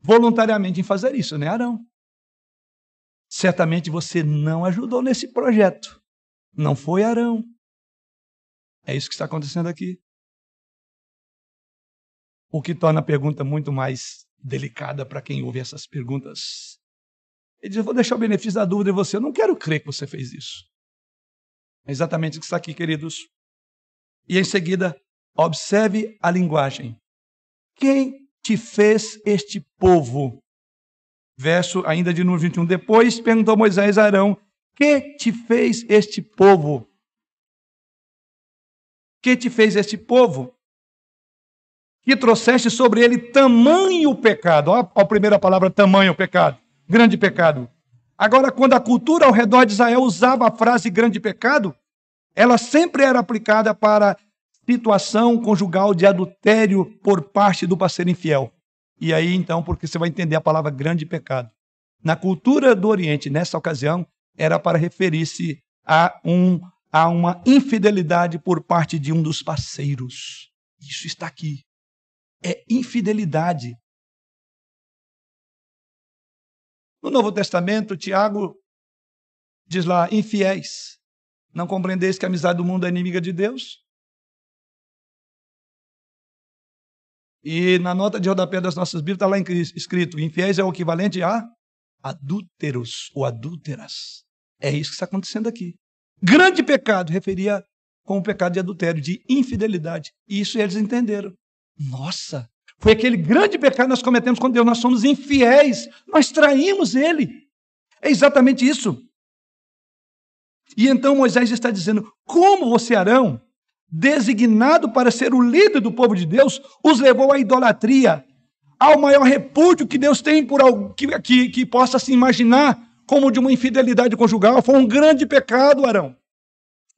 voluntariamente em fazer isso, né, Arão? Certamente você não ajudou nesse projeto. Não foi Arão. É isso que está acontecendo aqui. O que torna a pergunta muito mais delicada para quem ouve essas perguntas. Ele diz: Eu vou deixar o benefício da dúvida em você. Eu não quero crer que você fez isso. É exatamente o que está aqui, queridos. E em seguida, observe a linguagem. Quem te fez este povo? Verso ainda de número 21. Depois perguntou Moisés a Arão: que te fez este povo? Que te fez este povo? Que trouxeste sobre ele tamanho pecado. Olha a primeira palavra, tamanho pecado. Grande pecado. Agora, quando a cultura ao redor de Israel usava a frase grande pecado, ela sempre era aplicada para situação conjugal de adultério por parte do parceiro infiel. E aí, então, porque você vai entender a palavra grande pecado. Na cultura do Oriente, nessa ocasião, era para referir-se a, um, a uma infidelidade por parte de um dos parceiros. Isso está aqui. É infidelidade. No Novo Testamento, Tiago Diz lá, infiéis. Não compreendeis que a amizade do mundo é inimiga de Deus? E na nota de rodapé das nossas Bíblias está lá escrito: infiéis é o equivalente a adúlteros ou adúlteras. É isso que está acontecendo aqui. Grande pecado referia com o pecado de adultério, de infidelidade. Isso eles entenderam. Nossa, foi aquele grande pecado que nós cometemos com Deus. Nós somos infiéis, nós traímos Ele. É exatamente isso. E então Moisés está dizendo: como você, Arão, designado para ser o líder do povo de Deus, os levou à idolatria, ao maior repúdio que Deus tem por algo que, que, que possa se imaginar como de uma infidelidade conjugal. Foi um grande pecado, Arão.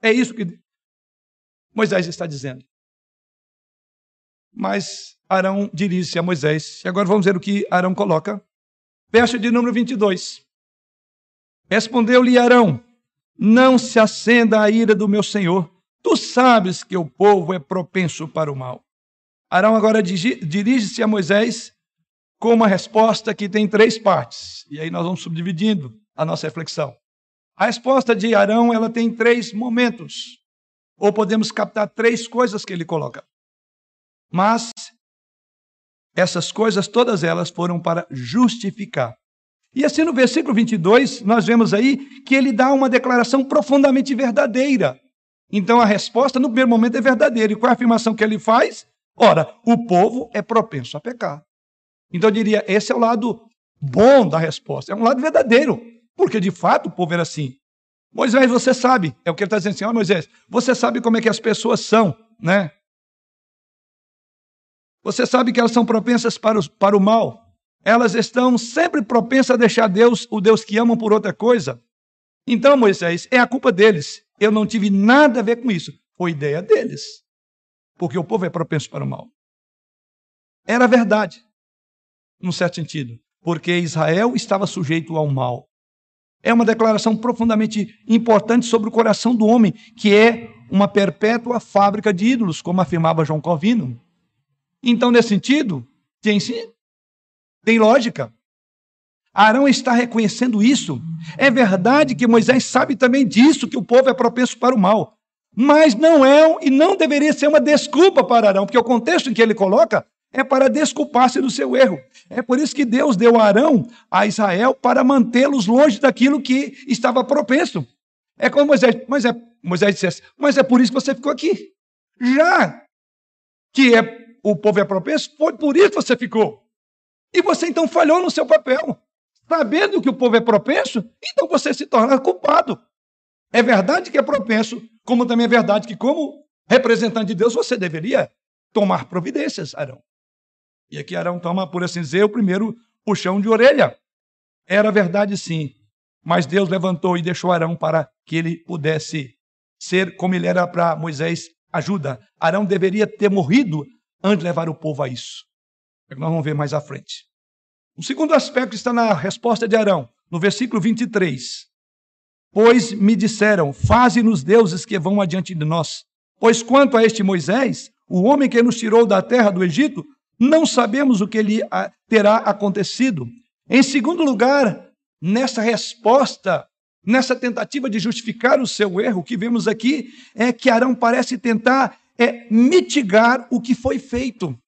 É isso que Moisés está dizendo. Mas Arão dirige-se a Moisés. E agora vamos ver o que Arão coloca. Verso de número 22. Respondeu-lhe Arão: Não se acenda a ira do meu senhor. Tu sabes que o povo é propenso para o mal. Arão agora dirige-se a Moisés com uma resposta que tem três partes. E aí nós vamos subdividindo a nossa reflexão. A resposta de Arão, ela tem três momentos. Ou podemos captar três coisas que ele coloca. Mas essas coisas, todas elas foram para justificar. E assim no versículo 22, nós vemos aí que ele dá uma declaração profundamente verdadeira. Então a resposta no primeiro momento é verdadeira. E qual é a afirmação que ele faz? Ora, o povo é propenso a pecar. Então eu diria, esse é o lado bom da resposta, é um lado verdadeiro, porque de fato o povo era assim. Moisés, você sabe, é o que ele está dizendo assim, ó Moisés, você sabe como é que as pessoas são, né? Você sabe que elas são propensas para o, para o mal. Elas estão sempre propensas a deixar Deus, o Deus que amam, por outra coisa. Então, Moisés, é a culpa deles. Eu não tive nada a ver com isso. Foi ideia deles. Porque o povo é propenso para o mal. Era verdade, num certo sentido. Porque Israel estava sujeito ao mal. É uma declaração profundamente importante sobre o coração do homem, que é uma perpétua fábrica de ídolos, como afirmava João Calvino. Então, nesse sentido, tem sim, tem lógica. Arão está reconhecendo isso. É verdade que Moisés sabe também disso, que o povo é propenso para o mal. Mas não é e não deveria ser uma desculpa para Arão, porque o contexto em que ele coloca é para desculpar-se do seu erro. É por isso que Deus deu Arão a Israel para mantê-los longe daquilo que estava propenso. É como Moisés, é, Moisés dissesse, mas é por isso que você ficou aqui. Já que é o povo é propenso, foi por isso que você ficou. E você então falhou no seu papel. Sabendo que o povo é propenso, então você se torna culpado. É verdade que é propenso, como também é verdade que, como representante de Deus, você deveria tomar providências, Arão. E aqui Arão toma, por assim dizer, o primeiro puxão de orelha. Era verdade, sim, mas Deus levantou e deixou Arão para que ele pudesse ser como ele era para Moisés, ajuda. Arão deveria ter morrido antes de levar o povo a isso. É que nós vamos ver mais à frente. O segundo aspecto está na resposta de Arão, no versículo 23. Pois me disseram: Faze-nos deuses que vão adiante de nós. Pois quanto a este Moisés, o homem que nos tirou da terra do Egito, não sabemos o que lhe terá acontecido. Em segundo lugar, nessa resposta, nessa tentativa de justificar o seu erro, o que vemos aqui é que Arão parece tentar é mitigar o que foi feito.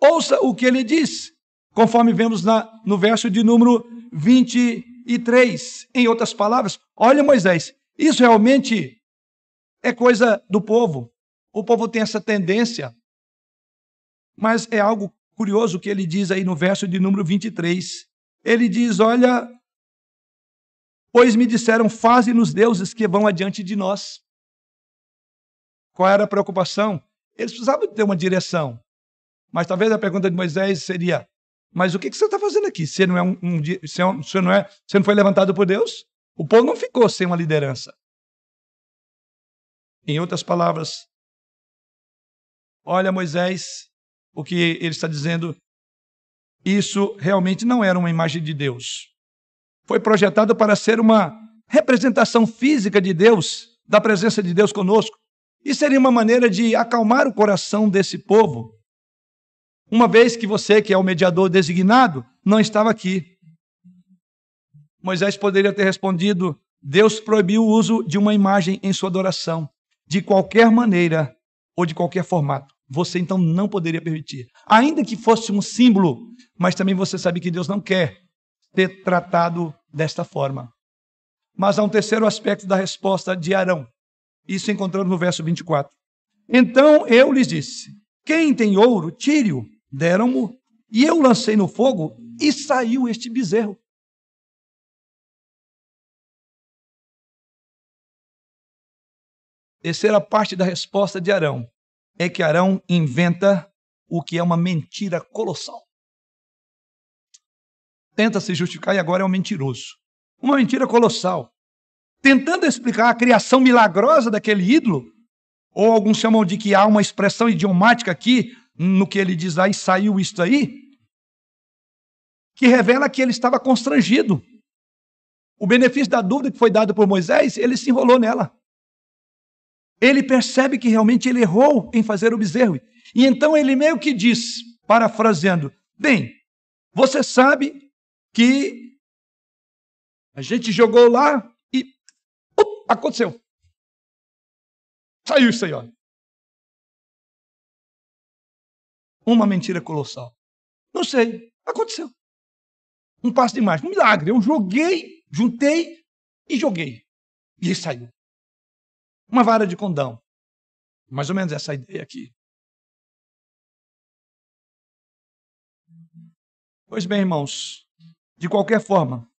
Ouça o que ele diz, conforme vemos na, no verso de número 23. Em outras palavras, olha Moisés, isso realmente é coisa do povo. O povo tem essa tendência. Mas é algo curioso que ele diz aí no verso de número 23. Ele diz: Olha, pois me disseram, faze-nos deuses que vão adiante de nós. Qual era a preocupação? Eles precisavam ter uma direção. Mas talvez a pergunta de Moisés seria: Mas o que você está fazendo aqui? Você não, é um, um, você, não é, você não foi levantado por Deus? O povo não ficou sem uma liderança. Em outras palavras, olha Moisés, o que ele está dizendo, isso realmente não era uma imagem de Deus. Foi projetado para ser uma representação física de Deus, da presença de Deus conosco. E seria uma maneira de acalmar o coração desse povo, uma vez que você, que é o mediador designado, não estava aqui. Moisés poderia ter respondido: Deus proibiu o uso de uma imagem em sua adoração, de qualquer maneira ou de qualquer formato. Você então não poderia permitir. Ainda que fosse um símbolo, mas também você sabe que Deus não quer ser tratado desta forma. Mas há um terceiro aspecto da resposta de Arão. Isso encontramos no verso 24. Então eu lhes disse: Quem tem ouro, tire-o. Deram-mo, e eu lancei no fogo, e saiu este bezerro. Terceira parte da resposta de Arão é que Arão inventa o que é uma mentira colossal. Tenta se justificar e agora é um mentiroso. Uma mentira colossal. Tentando explicar a criação milagrosa daquele ídolo, ou alguns chamam de que há uma expressão idiomática aqui, no que ele diz aí, saiu isto aí, que revela que ele estava constrangido. O benefício da dúvida que foi dado por Moisés, ele se enrolou nela ele percebe que realmente ele errou em fazer o bezerro. E então ele meio que diz, parafraseando: Bem, você sabe que a gente jogou lá e uh, aconteceu. Saiu isso aí, ó. Uma mentira colossal. Não sei, aconteceu. Um passo de mais, um milagre. Eu joguei, juntei e joguei. E saiu. Uma vara de condão. Mais ou menos essa ideia aqui. Pois bem, irmãos, de qualquer forma,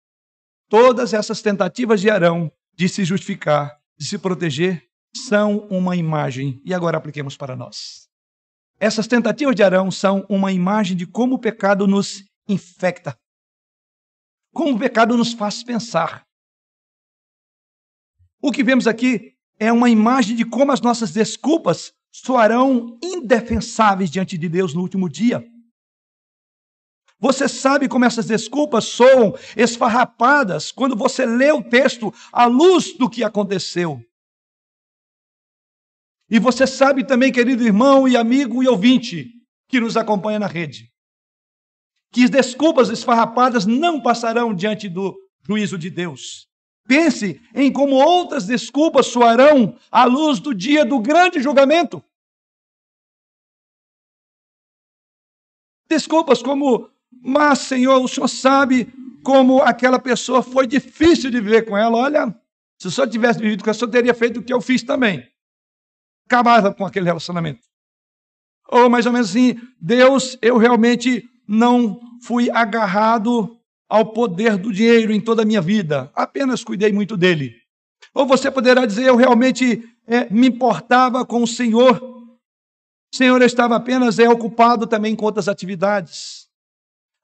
todas essas tentativas de Arão de se justificar, de se proteger, são uma imagem. E agora apliquemos para nós. Essas tentativas de Arão são uma imagem de como o pecado nos infecta. Como o pecado nos faz pensar. O que vemos aqui é uma imagem de como as nossas desculpas soarão indefensáveis diante de Deus no último dia. Você sabe como essas desculpas soam esfarrapadas quando você lê o texto à luz do que aconteceu. E você sabe também, querido irmão e amigo e ouvinte que nos acompanha na rede, que as desculpas esfarrapadas não passarão diante do juízo de Deus. Pense em como outras desculpas soarão à luz do dia do grande julgamento. Desculpas como, mas Senhor, o Senhor sabe como aquela pessoa foi difícil de viver com ela. Olha, se o Senhor tivesse vivido com ela, Senhor teria feito o que eu fiz também. Acabava com aquele relacionamento. Ou mais ou menos assim, Deus, eu realmente não fui agarrado ao poder do dinheiro em toda a minha vida, apenas cuidei muito dele. Ou você poderá dizer, eu realmente é, me importava com o Senhor. O Senhor estava apenas é, ocupado também com outras atividades.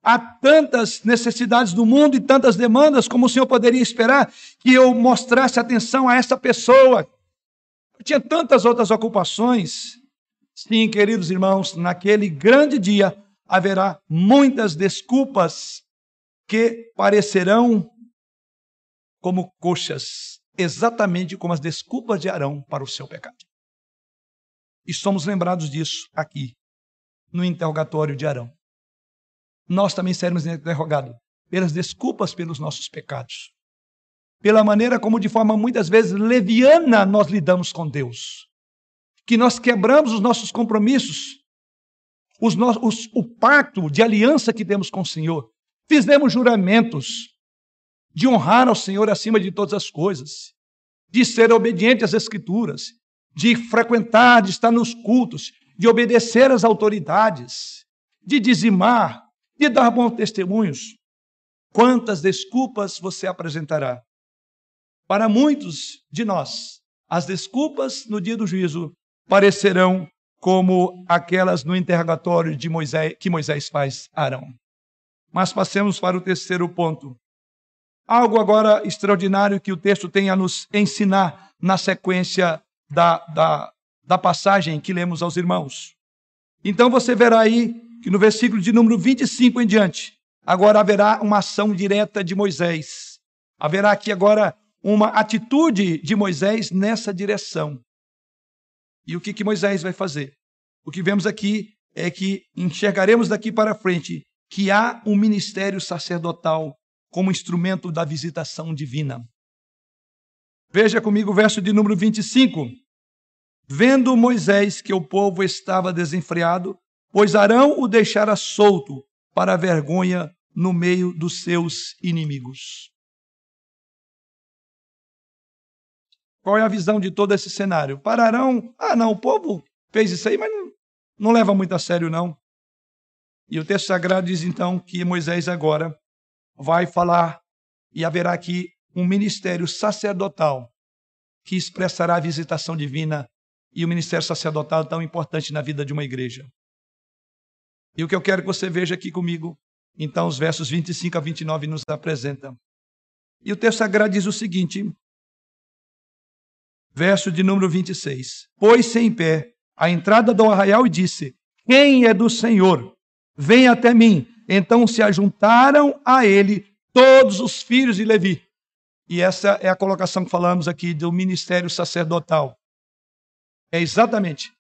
Há tantas necessidades do mundo e tantas demandas, como o Senhor poderia esperar que eu mostrasse atenção a essa pessoa. Eu tinha tantas outras ocupações. Sim, queridos irmãos, naquele grande dia haverá muitas desculpas que parecerão como coxas, exatamente como as desculpas de Arão para o seu pecado. E somos lembrados disso aqui, no interrogatório de Arão. Nós também seremos interrogados pelas desculpas pelos nossos pecados, pela maneira como, de forma muitas vezes leviana, nós lidamos com Deus, que nós quebramos os nossos compromissos, os o pacto de aliança que temos com o Senhor, Fizemos juramentos de honrar ao Senhor acima de todas as coisas, de ser obediente às Escrituras, de frequentar, de estar nos cultos, de obedecer às autoridades, de dizimar, de dar bons testemunhos. Quantas desculpas você apresentará? Para muitos de nós, as desculpas no dia do juízo parecerão como aquelas no interrogatório de Moisés, que Moisés faz a Arão. Mas passemos para o terceiro ponto. Algo agora extraordinário que o texto tem a nos ensinar na sequência da, da, da passagem que lemos aos irmãos. Então você verá aí que no versículo de número 25 em diante, agora haverá uma ação direta de Moisés. Haverá aqui agora uma atitude de Moisés nessa direção. E o que, que Moisés vai fazer? O que vemos aqui é que enxergaremos daqui para frente que há um ministério sacerdotal como instrumento da visitação divina. Veja comigo o verso de número 25. Vendo Moisés que o povo estava desenfreado, pois Arão o deixara solto para a vergonha no meio dos seus inimigos. Qual é a visão de todo esse cenário? Para Arão, ah, não, o povo fez isso aí, mas não, não leva muito a sério, não. E o texto sagrado diz então que Moisés agora vai falar e haverá aqui um ministério sacerdotal que expressará a visitação divina e o ministério sacerdotal tão importante na vida de uma igreja. E o que eu quero que você veja aqui comigo, então, os versos 25 a 29 nos apresentam. E o texto sagrado diz o seguinte, verso de número 26. Pôs-se em pé à entrada do arraial e disse: Quem é do Senhor? Vem até mim. Então se ajuntaram a ele todos os filhos de Levi. E essa é a colocação que falamos aqui do ministério sacerdotal. É exatamente.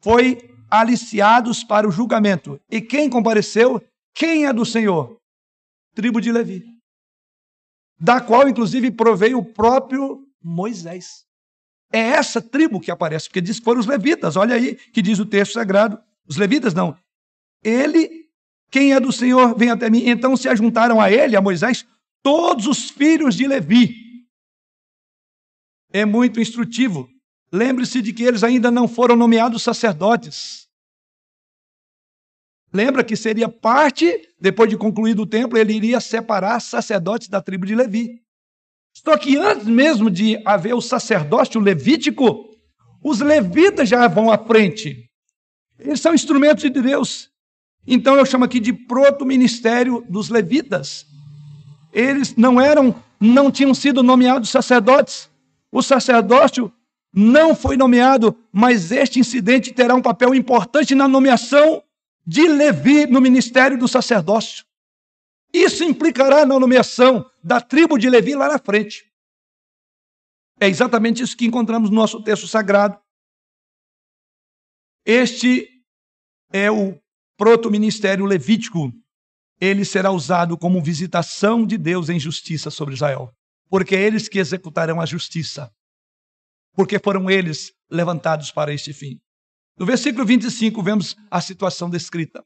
Foi aliciados para o julgamento. E quem compareceu? Quem é do Senhor? Tribo de Levi. Da qual, inclusive, proveio o próprio Moisés. É essa tribo que aparece, porque diz que foram os levitas. Olha aí que diz o texto sagrado. Os levitas não. Ele, quem é do Senhor, vem até mim. Então se ajuntaram a ele, a Moisés, todos os filhos de Levi. É muito instrutivo. Lembre-se de que eles ainda não foram nomeados sacerdotes. Lembra que seria parte, depois de concluído o templo, ele iria separar sacerdotes da tribo de Levi. Só que antes mesmo de haver o sacerdócio levítico, os levitas já vão à frente. Eles são instrumentos de Deus. Então eu chamo aqui de proto-ministério dos levitas. Eles não eram, não tinham sido nomeados sacerdotes. O sacerdócio não foi nomeado, mas este incidente terá um papel importante na nomeação de Levi no ministério do sacerdócio. Isso implicará na nomeação da tribo de Levi lá na frente. É exatamente isso que encontramos no nosso texto sagrado. Este é o proto-ministério levítico. Ele será usado como visitação de Deus em justiça sobre Israel, porque é eles que executarão a justiça porque foram eles levantados para este fim. No versículo 25, vemos a situação descrita.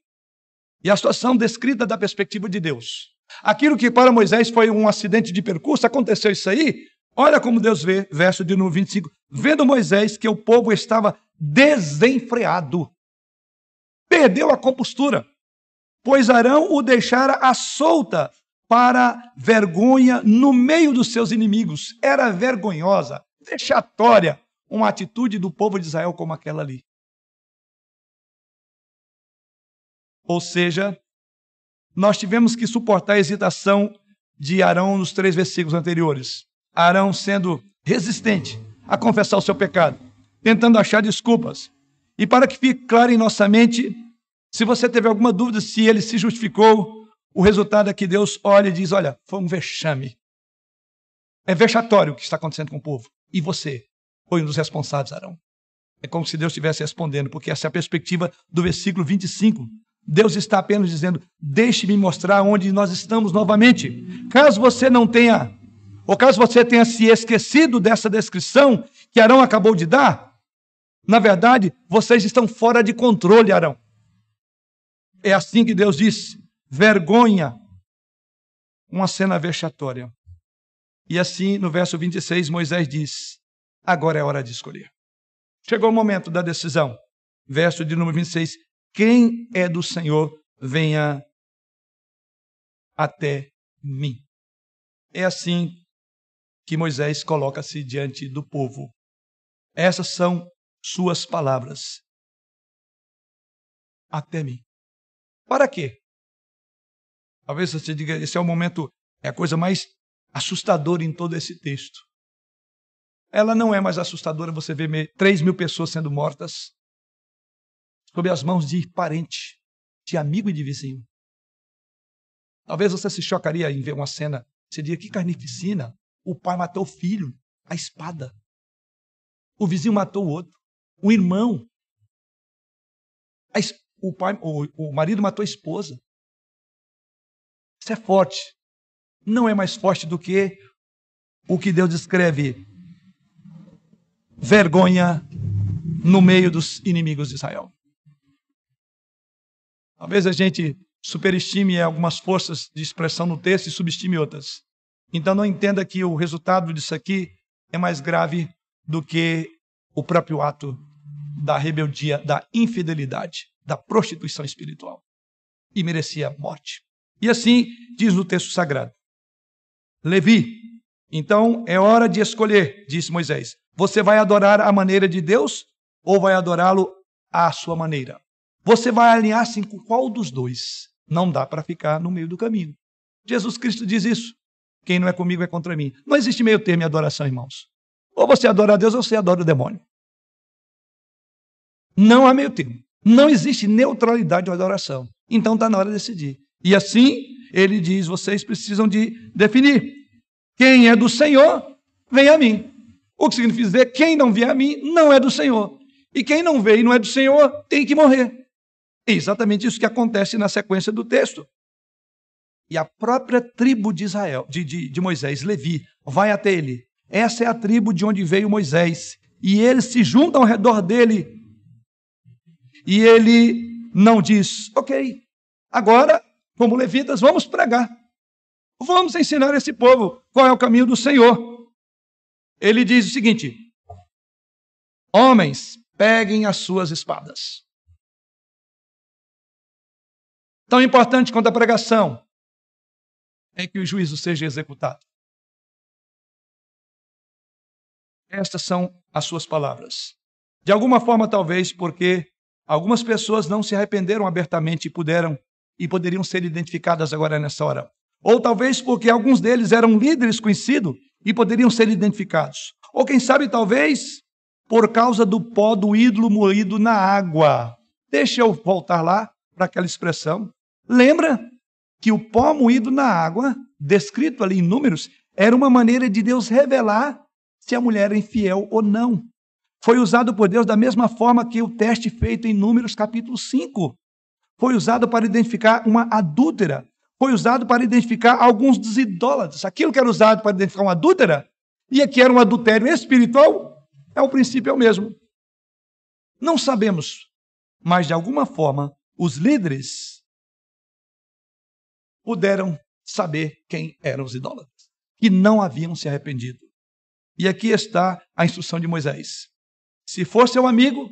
E a situação descrita da perspectiva de Deus. Aquilo que para Moisés foi um acidente de percurso, aconteceu isso aí. Olha como Deus vê, verso de número 25. Vendo Moisés que o povo estava desenfreado, perdeu a compostura, pois Arão o deixara à solta para vergonha no meio dos seus inimigos. Era vergonhosa vexatória uma atitude do povo de Israel como aquela ali. Ou seja, nós tivemos que suportar a hesitação de Arão nos três versículos anteriores. Arão sendo resistente a confessar o seu pecado, tentando achar desculpas. E para que fique claro em nossa mente, se você teve alguma dúvida se ele se justificou, o resultado é que Deus olha e diz: Olha, foi um vexame. É vexatório o que está acontecendo com o povo. E você foi um dos responsáveis, Arão. É como se Deus estivesse respondendo, porque essa é a perspectiva do versículo 25. Deus está apenas dizendo: Deixe-me mostrar onde nós estamos novamente. Caso você não tenha, ou caso você tenha se esquecido dessa descrição que Arão acabou de dar, na verdade, vocês estão fora de controle, Arão. É assim que Deus disse: vergonha. Uma cena vexatória. E assim, no verso 26, Moisés diz: Agora é hora de escolher. Chegou o momento da decisão. Verso de número 26. Quem é do Senhor, venha até mim. É assim que Moisés coloca-se diante do povo. Essas são suas palavras. Até mim. Para quê? Talvez você diga, esse é o momento, é a coisa mais assustadora em todo esse texto. Ela não é mais assustadora você ver 3 mil pessoas sendo mortas sob as mãos de parente, de amigo e de vizinho. Talvez você se chocaria em ver uma cena, você diria que carnificina, o pai matou o filho, a espada. O vizinho matou o outro, o irmão. o, pai, o, o marido matou a esposa. Isso é forte não é mais forte do que o que Deus descreve vergonha no meio dos inimigos de Israel. Talvez a gente superestime algumas forças de expressão no texto e subestime outras. Então não entenda que o resultado disso aqui é mais grave do que o próprio ato da rebeldia, da infidelidade, da prostituição espiritual. E merecia morte. E assim diz no texto sagrado. Levi, então é hora de escolher, disse Moisés. Você vai adorar a maneira de Deus ou vai adorá-lo à sua maneira? Você vai alinhar-se com qual dos dois? Não dá para ficar no meio do caminho. Jesus Cristo diz isso. Quem não é comigo é contra mim. Não existe meio termo em adoração, irmãos. Ou você adora a Deus ou você adora o demônio. Não há meio termo. Não existe neutralidade de adoração. Então está na hora de decidir. E assim, ele diz: vocês precisam de definir. Quem é do Senhor, vem a mim. O que significa dizer: quem não vier a mim, não é do Senhor. E quem não veio e não é do Senhor, tem que morrer. É exatamente isso que acontece na sequência do texto. E a própria tribo de Israel, de, de, de Moisés, Levi, vai até ele. Essa é a tribo de onde veio Moisés. E eles se juntam ao redor dele. E ele não diz, ok, agora, como levitas, vamos pregar. Vamos ensinar esse povo qual é o caminho do Senhor. Ele diz o seguinte: Homens, peguem as suas espadas. Tão importante quanto a pregação é que o juízo seja executado. Estas são as suas palavras. De alguma forma, talvez, porque algumas pessoas não se arrependeram abertamente e puderam e poderiam ser identificadas agora nessa hora. Ou talvez porque alguns deles eram líderes conhecidos e poderiam ser identificados. Ou quem sabe, talvez, por causa do pó do ídolo moído na água. Deixa eu voltar lá para aquela expressão. Lembra que o pó moído na água, descrito ali em Números, era uma maneira de Deus revelar se a mulher era infiel ou não. Foi usado por Deus da mesma forma que o teste feito em Números capítulo 5. Foi usado para identificar uma adúltera. Foi usado para identificar alguns dos idólatras. Aquilo que era usado para identificar uma adúltera e aqui era um adultério espiritual, é o princípio é o mesmo. Não sabemos, mas de alguma forma os líderes puderam saber quem eram os idólatras, que não haviam se arrependido. E aqui está a instrução de Moisés. Se for seu amigo,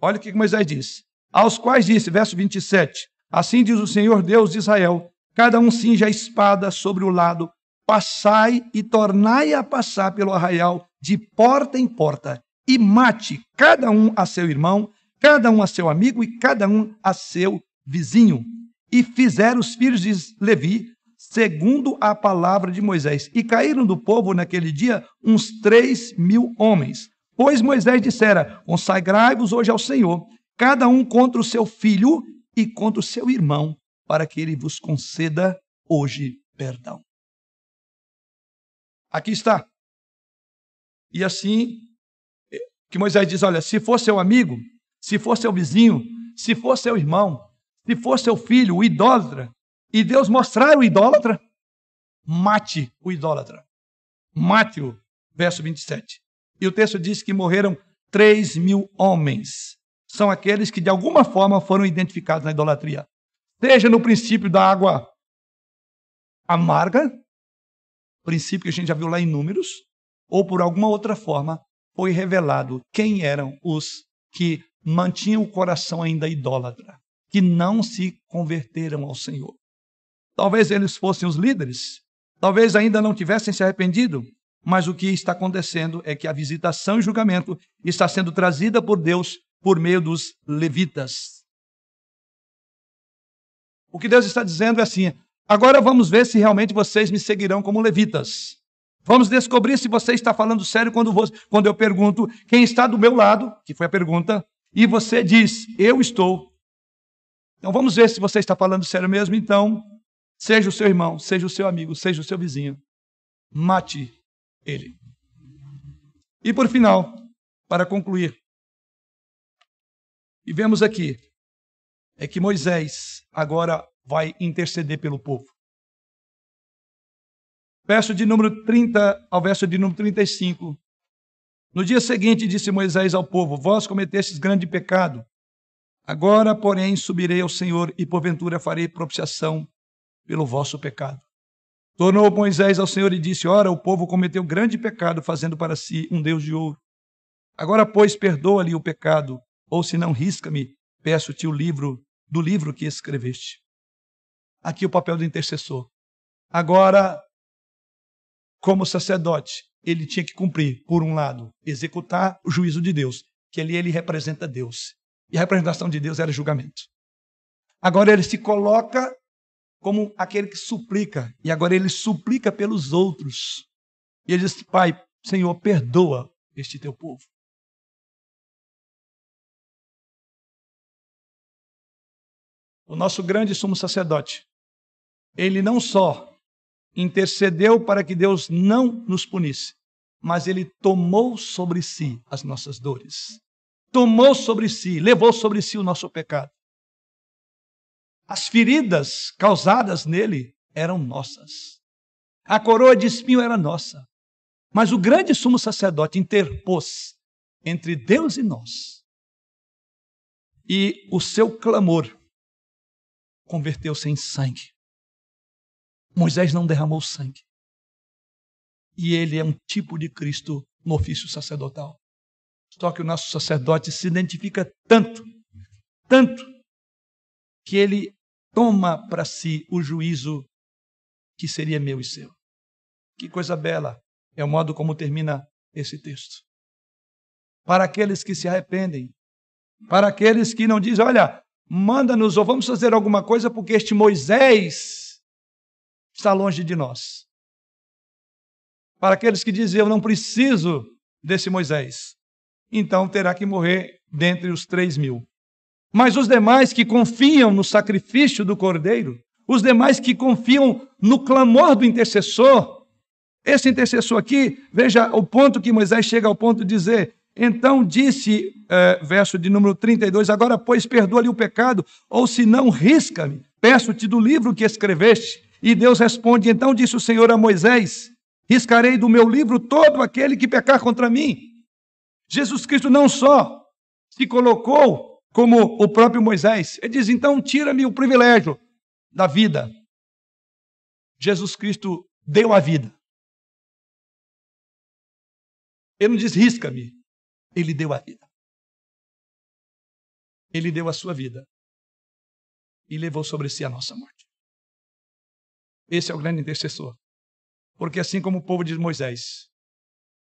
olha o que Moisés diz. Aos quais disse, verso 27, assim diz o Senhor Deus de Israel, cada um cinja a espada sobre o lado, passai e tornai a passar pelo arraial de porta em porta, e mate cada um a seu irmão, cada um a seu amigo e cada um a seu vizinho e fizeram os filhos de Levi segundo a palavra de Moisés. E caíram do povo naquele dia uns três mil homens. Pois Moisés dissera: Consagrai-vos hoje ao Senhor, cada um contra o seu filho e contra o seu irmão, para que ele vos conceda hoje perdão. Aqui está. E assim, que Moisés diz: Olha, se for seu amigo, se for seu vizinho, se for seu irmão, se for seu filho, o idólatra, e Deus mostrar o idólatra, mate o idólatra. Mate-o. Verso 27. E o texto diz que morreram 3 mil homens. São aqueles que de alguma forma foram identificados na idolatria. Seja no princípio da água amarga, princípio que a gente já viu lá em Números, ou por alguma outra forma, foi revelado quem eram os que mantinham o coração ainda idólatra que não se converteram ao Senhor. Talvez eles fossem os líderes, talvez ainda não tivessem se arrependido, mas o que está acontecendo é que a visitação e julgamento está sendo trazida por Deus por meio dos levitas. O que Deus está dizendo é assim: agora vamos ver se realmente vocês me seguirão como levitas. Vamos descobrir se você está falando sério quando, você, quando eu pergunto quem está do meu lado, que foi a pergunta, e você diz, eu estou. Então vamos ver se você está falando sério mesmo. Então, seja o seu irmão, seja o seu amigo, seja o seu vizinho, mate ele. E por final, para concluir, e vemos aqui é que Moisés agora vai interceder pelo povo. Verso de número 30 ao verso de número 35 No dia seguinte, disse Moisés ao povo: Vós cometestes grande pecado. Agora, porém, subirei ao Senhor e porventura farei propiciação pelo vosso pecado. Tornou Moisés ao Senhor e disse: Ora, o povo cometeu grande pecado, fazendo para si um Deus de ouro. Agora, pois, perdoa-lhe o pecado, ou se não, risca-me, peço-te o livro do livro que escreveste. Aqui o papel do intercessor. Agora, como sacerdote, ele tinha que cumprir, por um lado, executar o juízo de Deus, que ali ele representa Deus. E a representação de Deus era julgamento. Agora ele se coloca como aquele que suplica, e agora ele suplica pelos outros. E ele diz: Pai, Senhor, perdoa este teu povo. O nosso grande sumo sacerdote, ele não só intercedeu para que Deus não nos punisse, mas ele tomou sobre si as nossas dores. Tomou sobre si, levou sobre si o nosso pecado. As feridas causadas nele eram nossas. A coroa de espinho era nossa. Mas o grande sumo sacerdote interpôs entre Deus e nós. E o seu clamor converteu-se em sangue. Moisés não derramou sangue. E ele é um tipo de Cristo no ofício sacerdotal. Só que o nosso sacerdote se identifica tanto, tanto, que ele toma para si o juízo que seria meu e seu. Que coisa bela é o modo como termina esse texto. Para aqueles que se arrependem, para aqueles que não dizem, olha, manda-nos ou vamos fazer alguma coisa porque este Moisés está longe de nós. Para aqueles que dizem, eu não preciso desse Moisés, então terá que morrer dentre os três mil. Mas os demais que confiam no sacrifício do cordeiro, os demais que confiam no clamor do intercessor, esse intercessor aqui, veja o ponto que Moisés chega ao ponto de dizer: então disse, é, verso de número 32, agora, pois, perdoa-lhe o pecado, ou se não, risca-me, peço-te do livro que escreveste. E Deus responde: Então disse o Senhor a Moisés: Riscarei do meu livro todo aquele que pecar contra mim. Jesus Cristo não só se colocou como o próprio Moisés, ele diz: Então tira-me o privilégio da vida. Jesus Cristo deu a vida. Ele não diz risca-me, ele deu a vida. Ele deu a sua vida e levou sobre si a nossa morte. Esse é o grande intercessor. Porque assim como o povo de Moisés,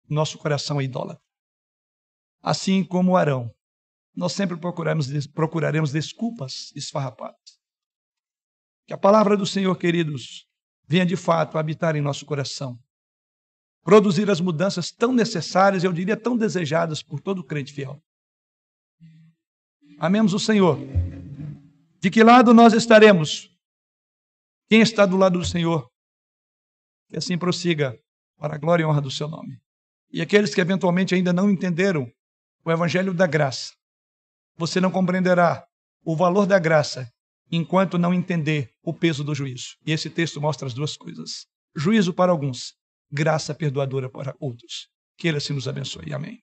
nosso coração é idólatra. Assim como Arão, nós sempre procuraremos, procuraremos desculpas esfarrapadas. Que a palavra do Senhor, queridos, venha de fato habitar em nosso coração. Produzir as mudanças tão necessárias, eu diria tão desejadas por todo crente fiel. Amemos o Senhor. De que lado nós estaremos? Quem está do lado do Senhor, que assim prossiga para a glória e honra do seu nome. E aqueles que eventualmente ainda não entenderam o evangelho da graça, você não compreenderá o valor da graça enquanto não entender o peso do juízo. E esse texto mostra as duas coisas: juízo para alguns, graça perdoadora para outros. Que ele assim nos abençoe. Amém.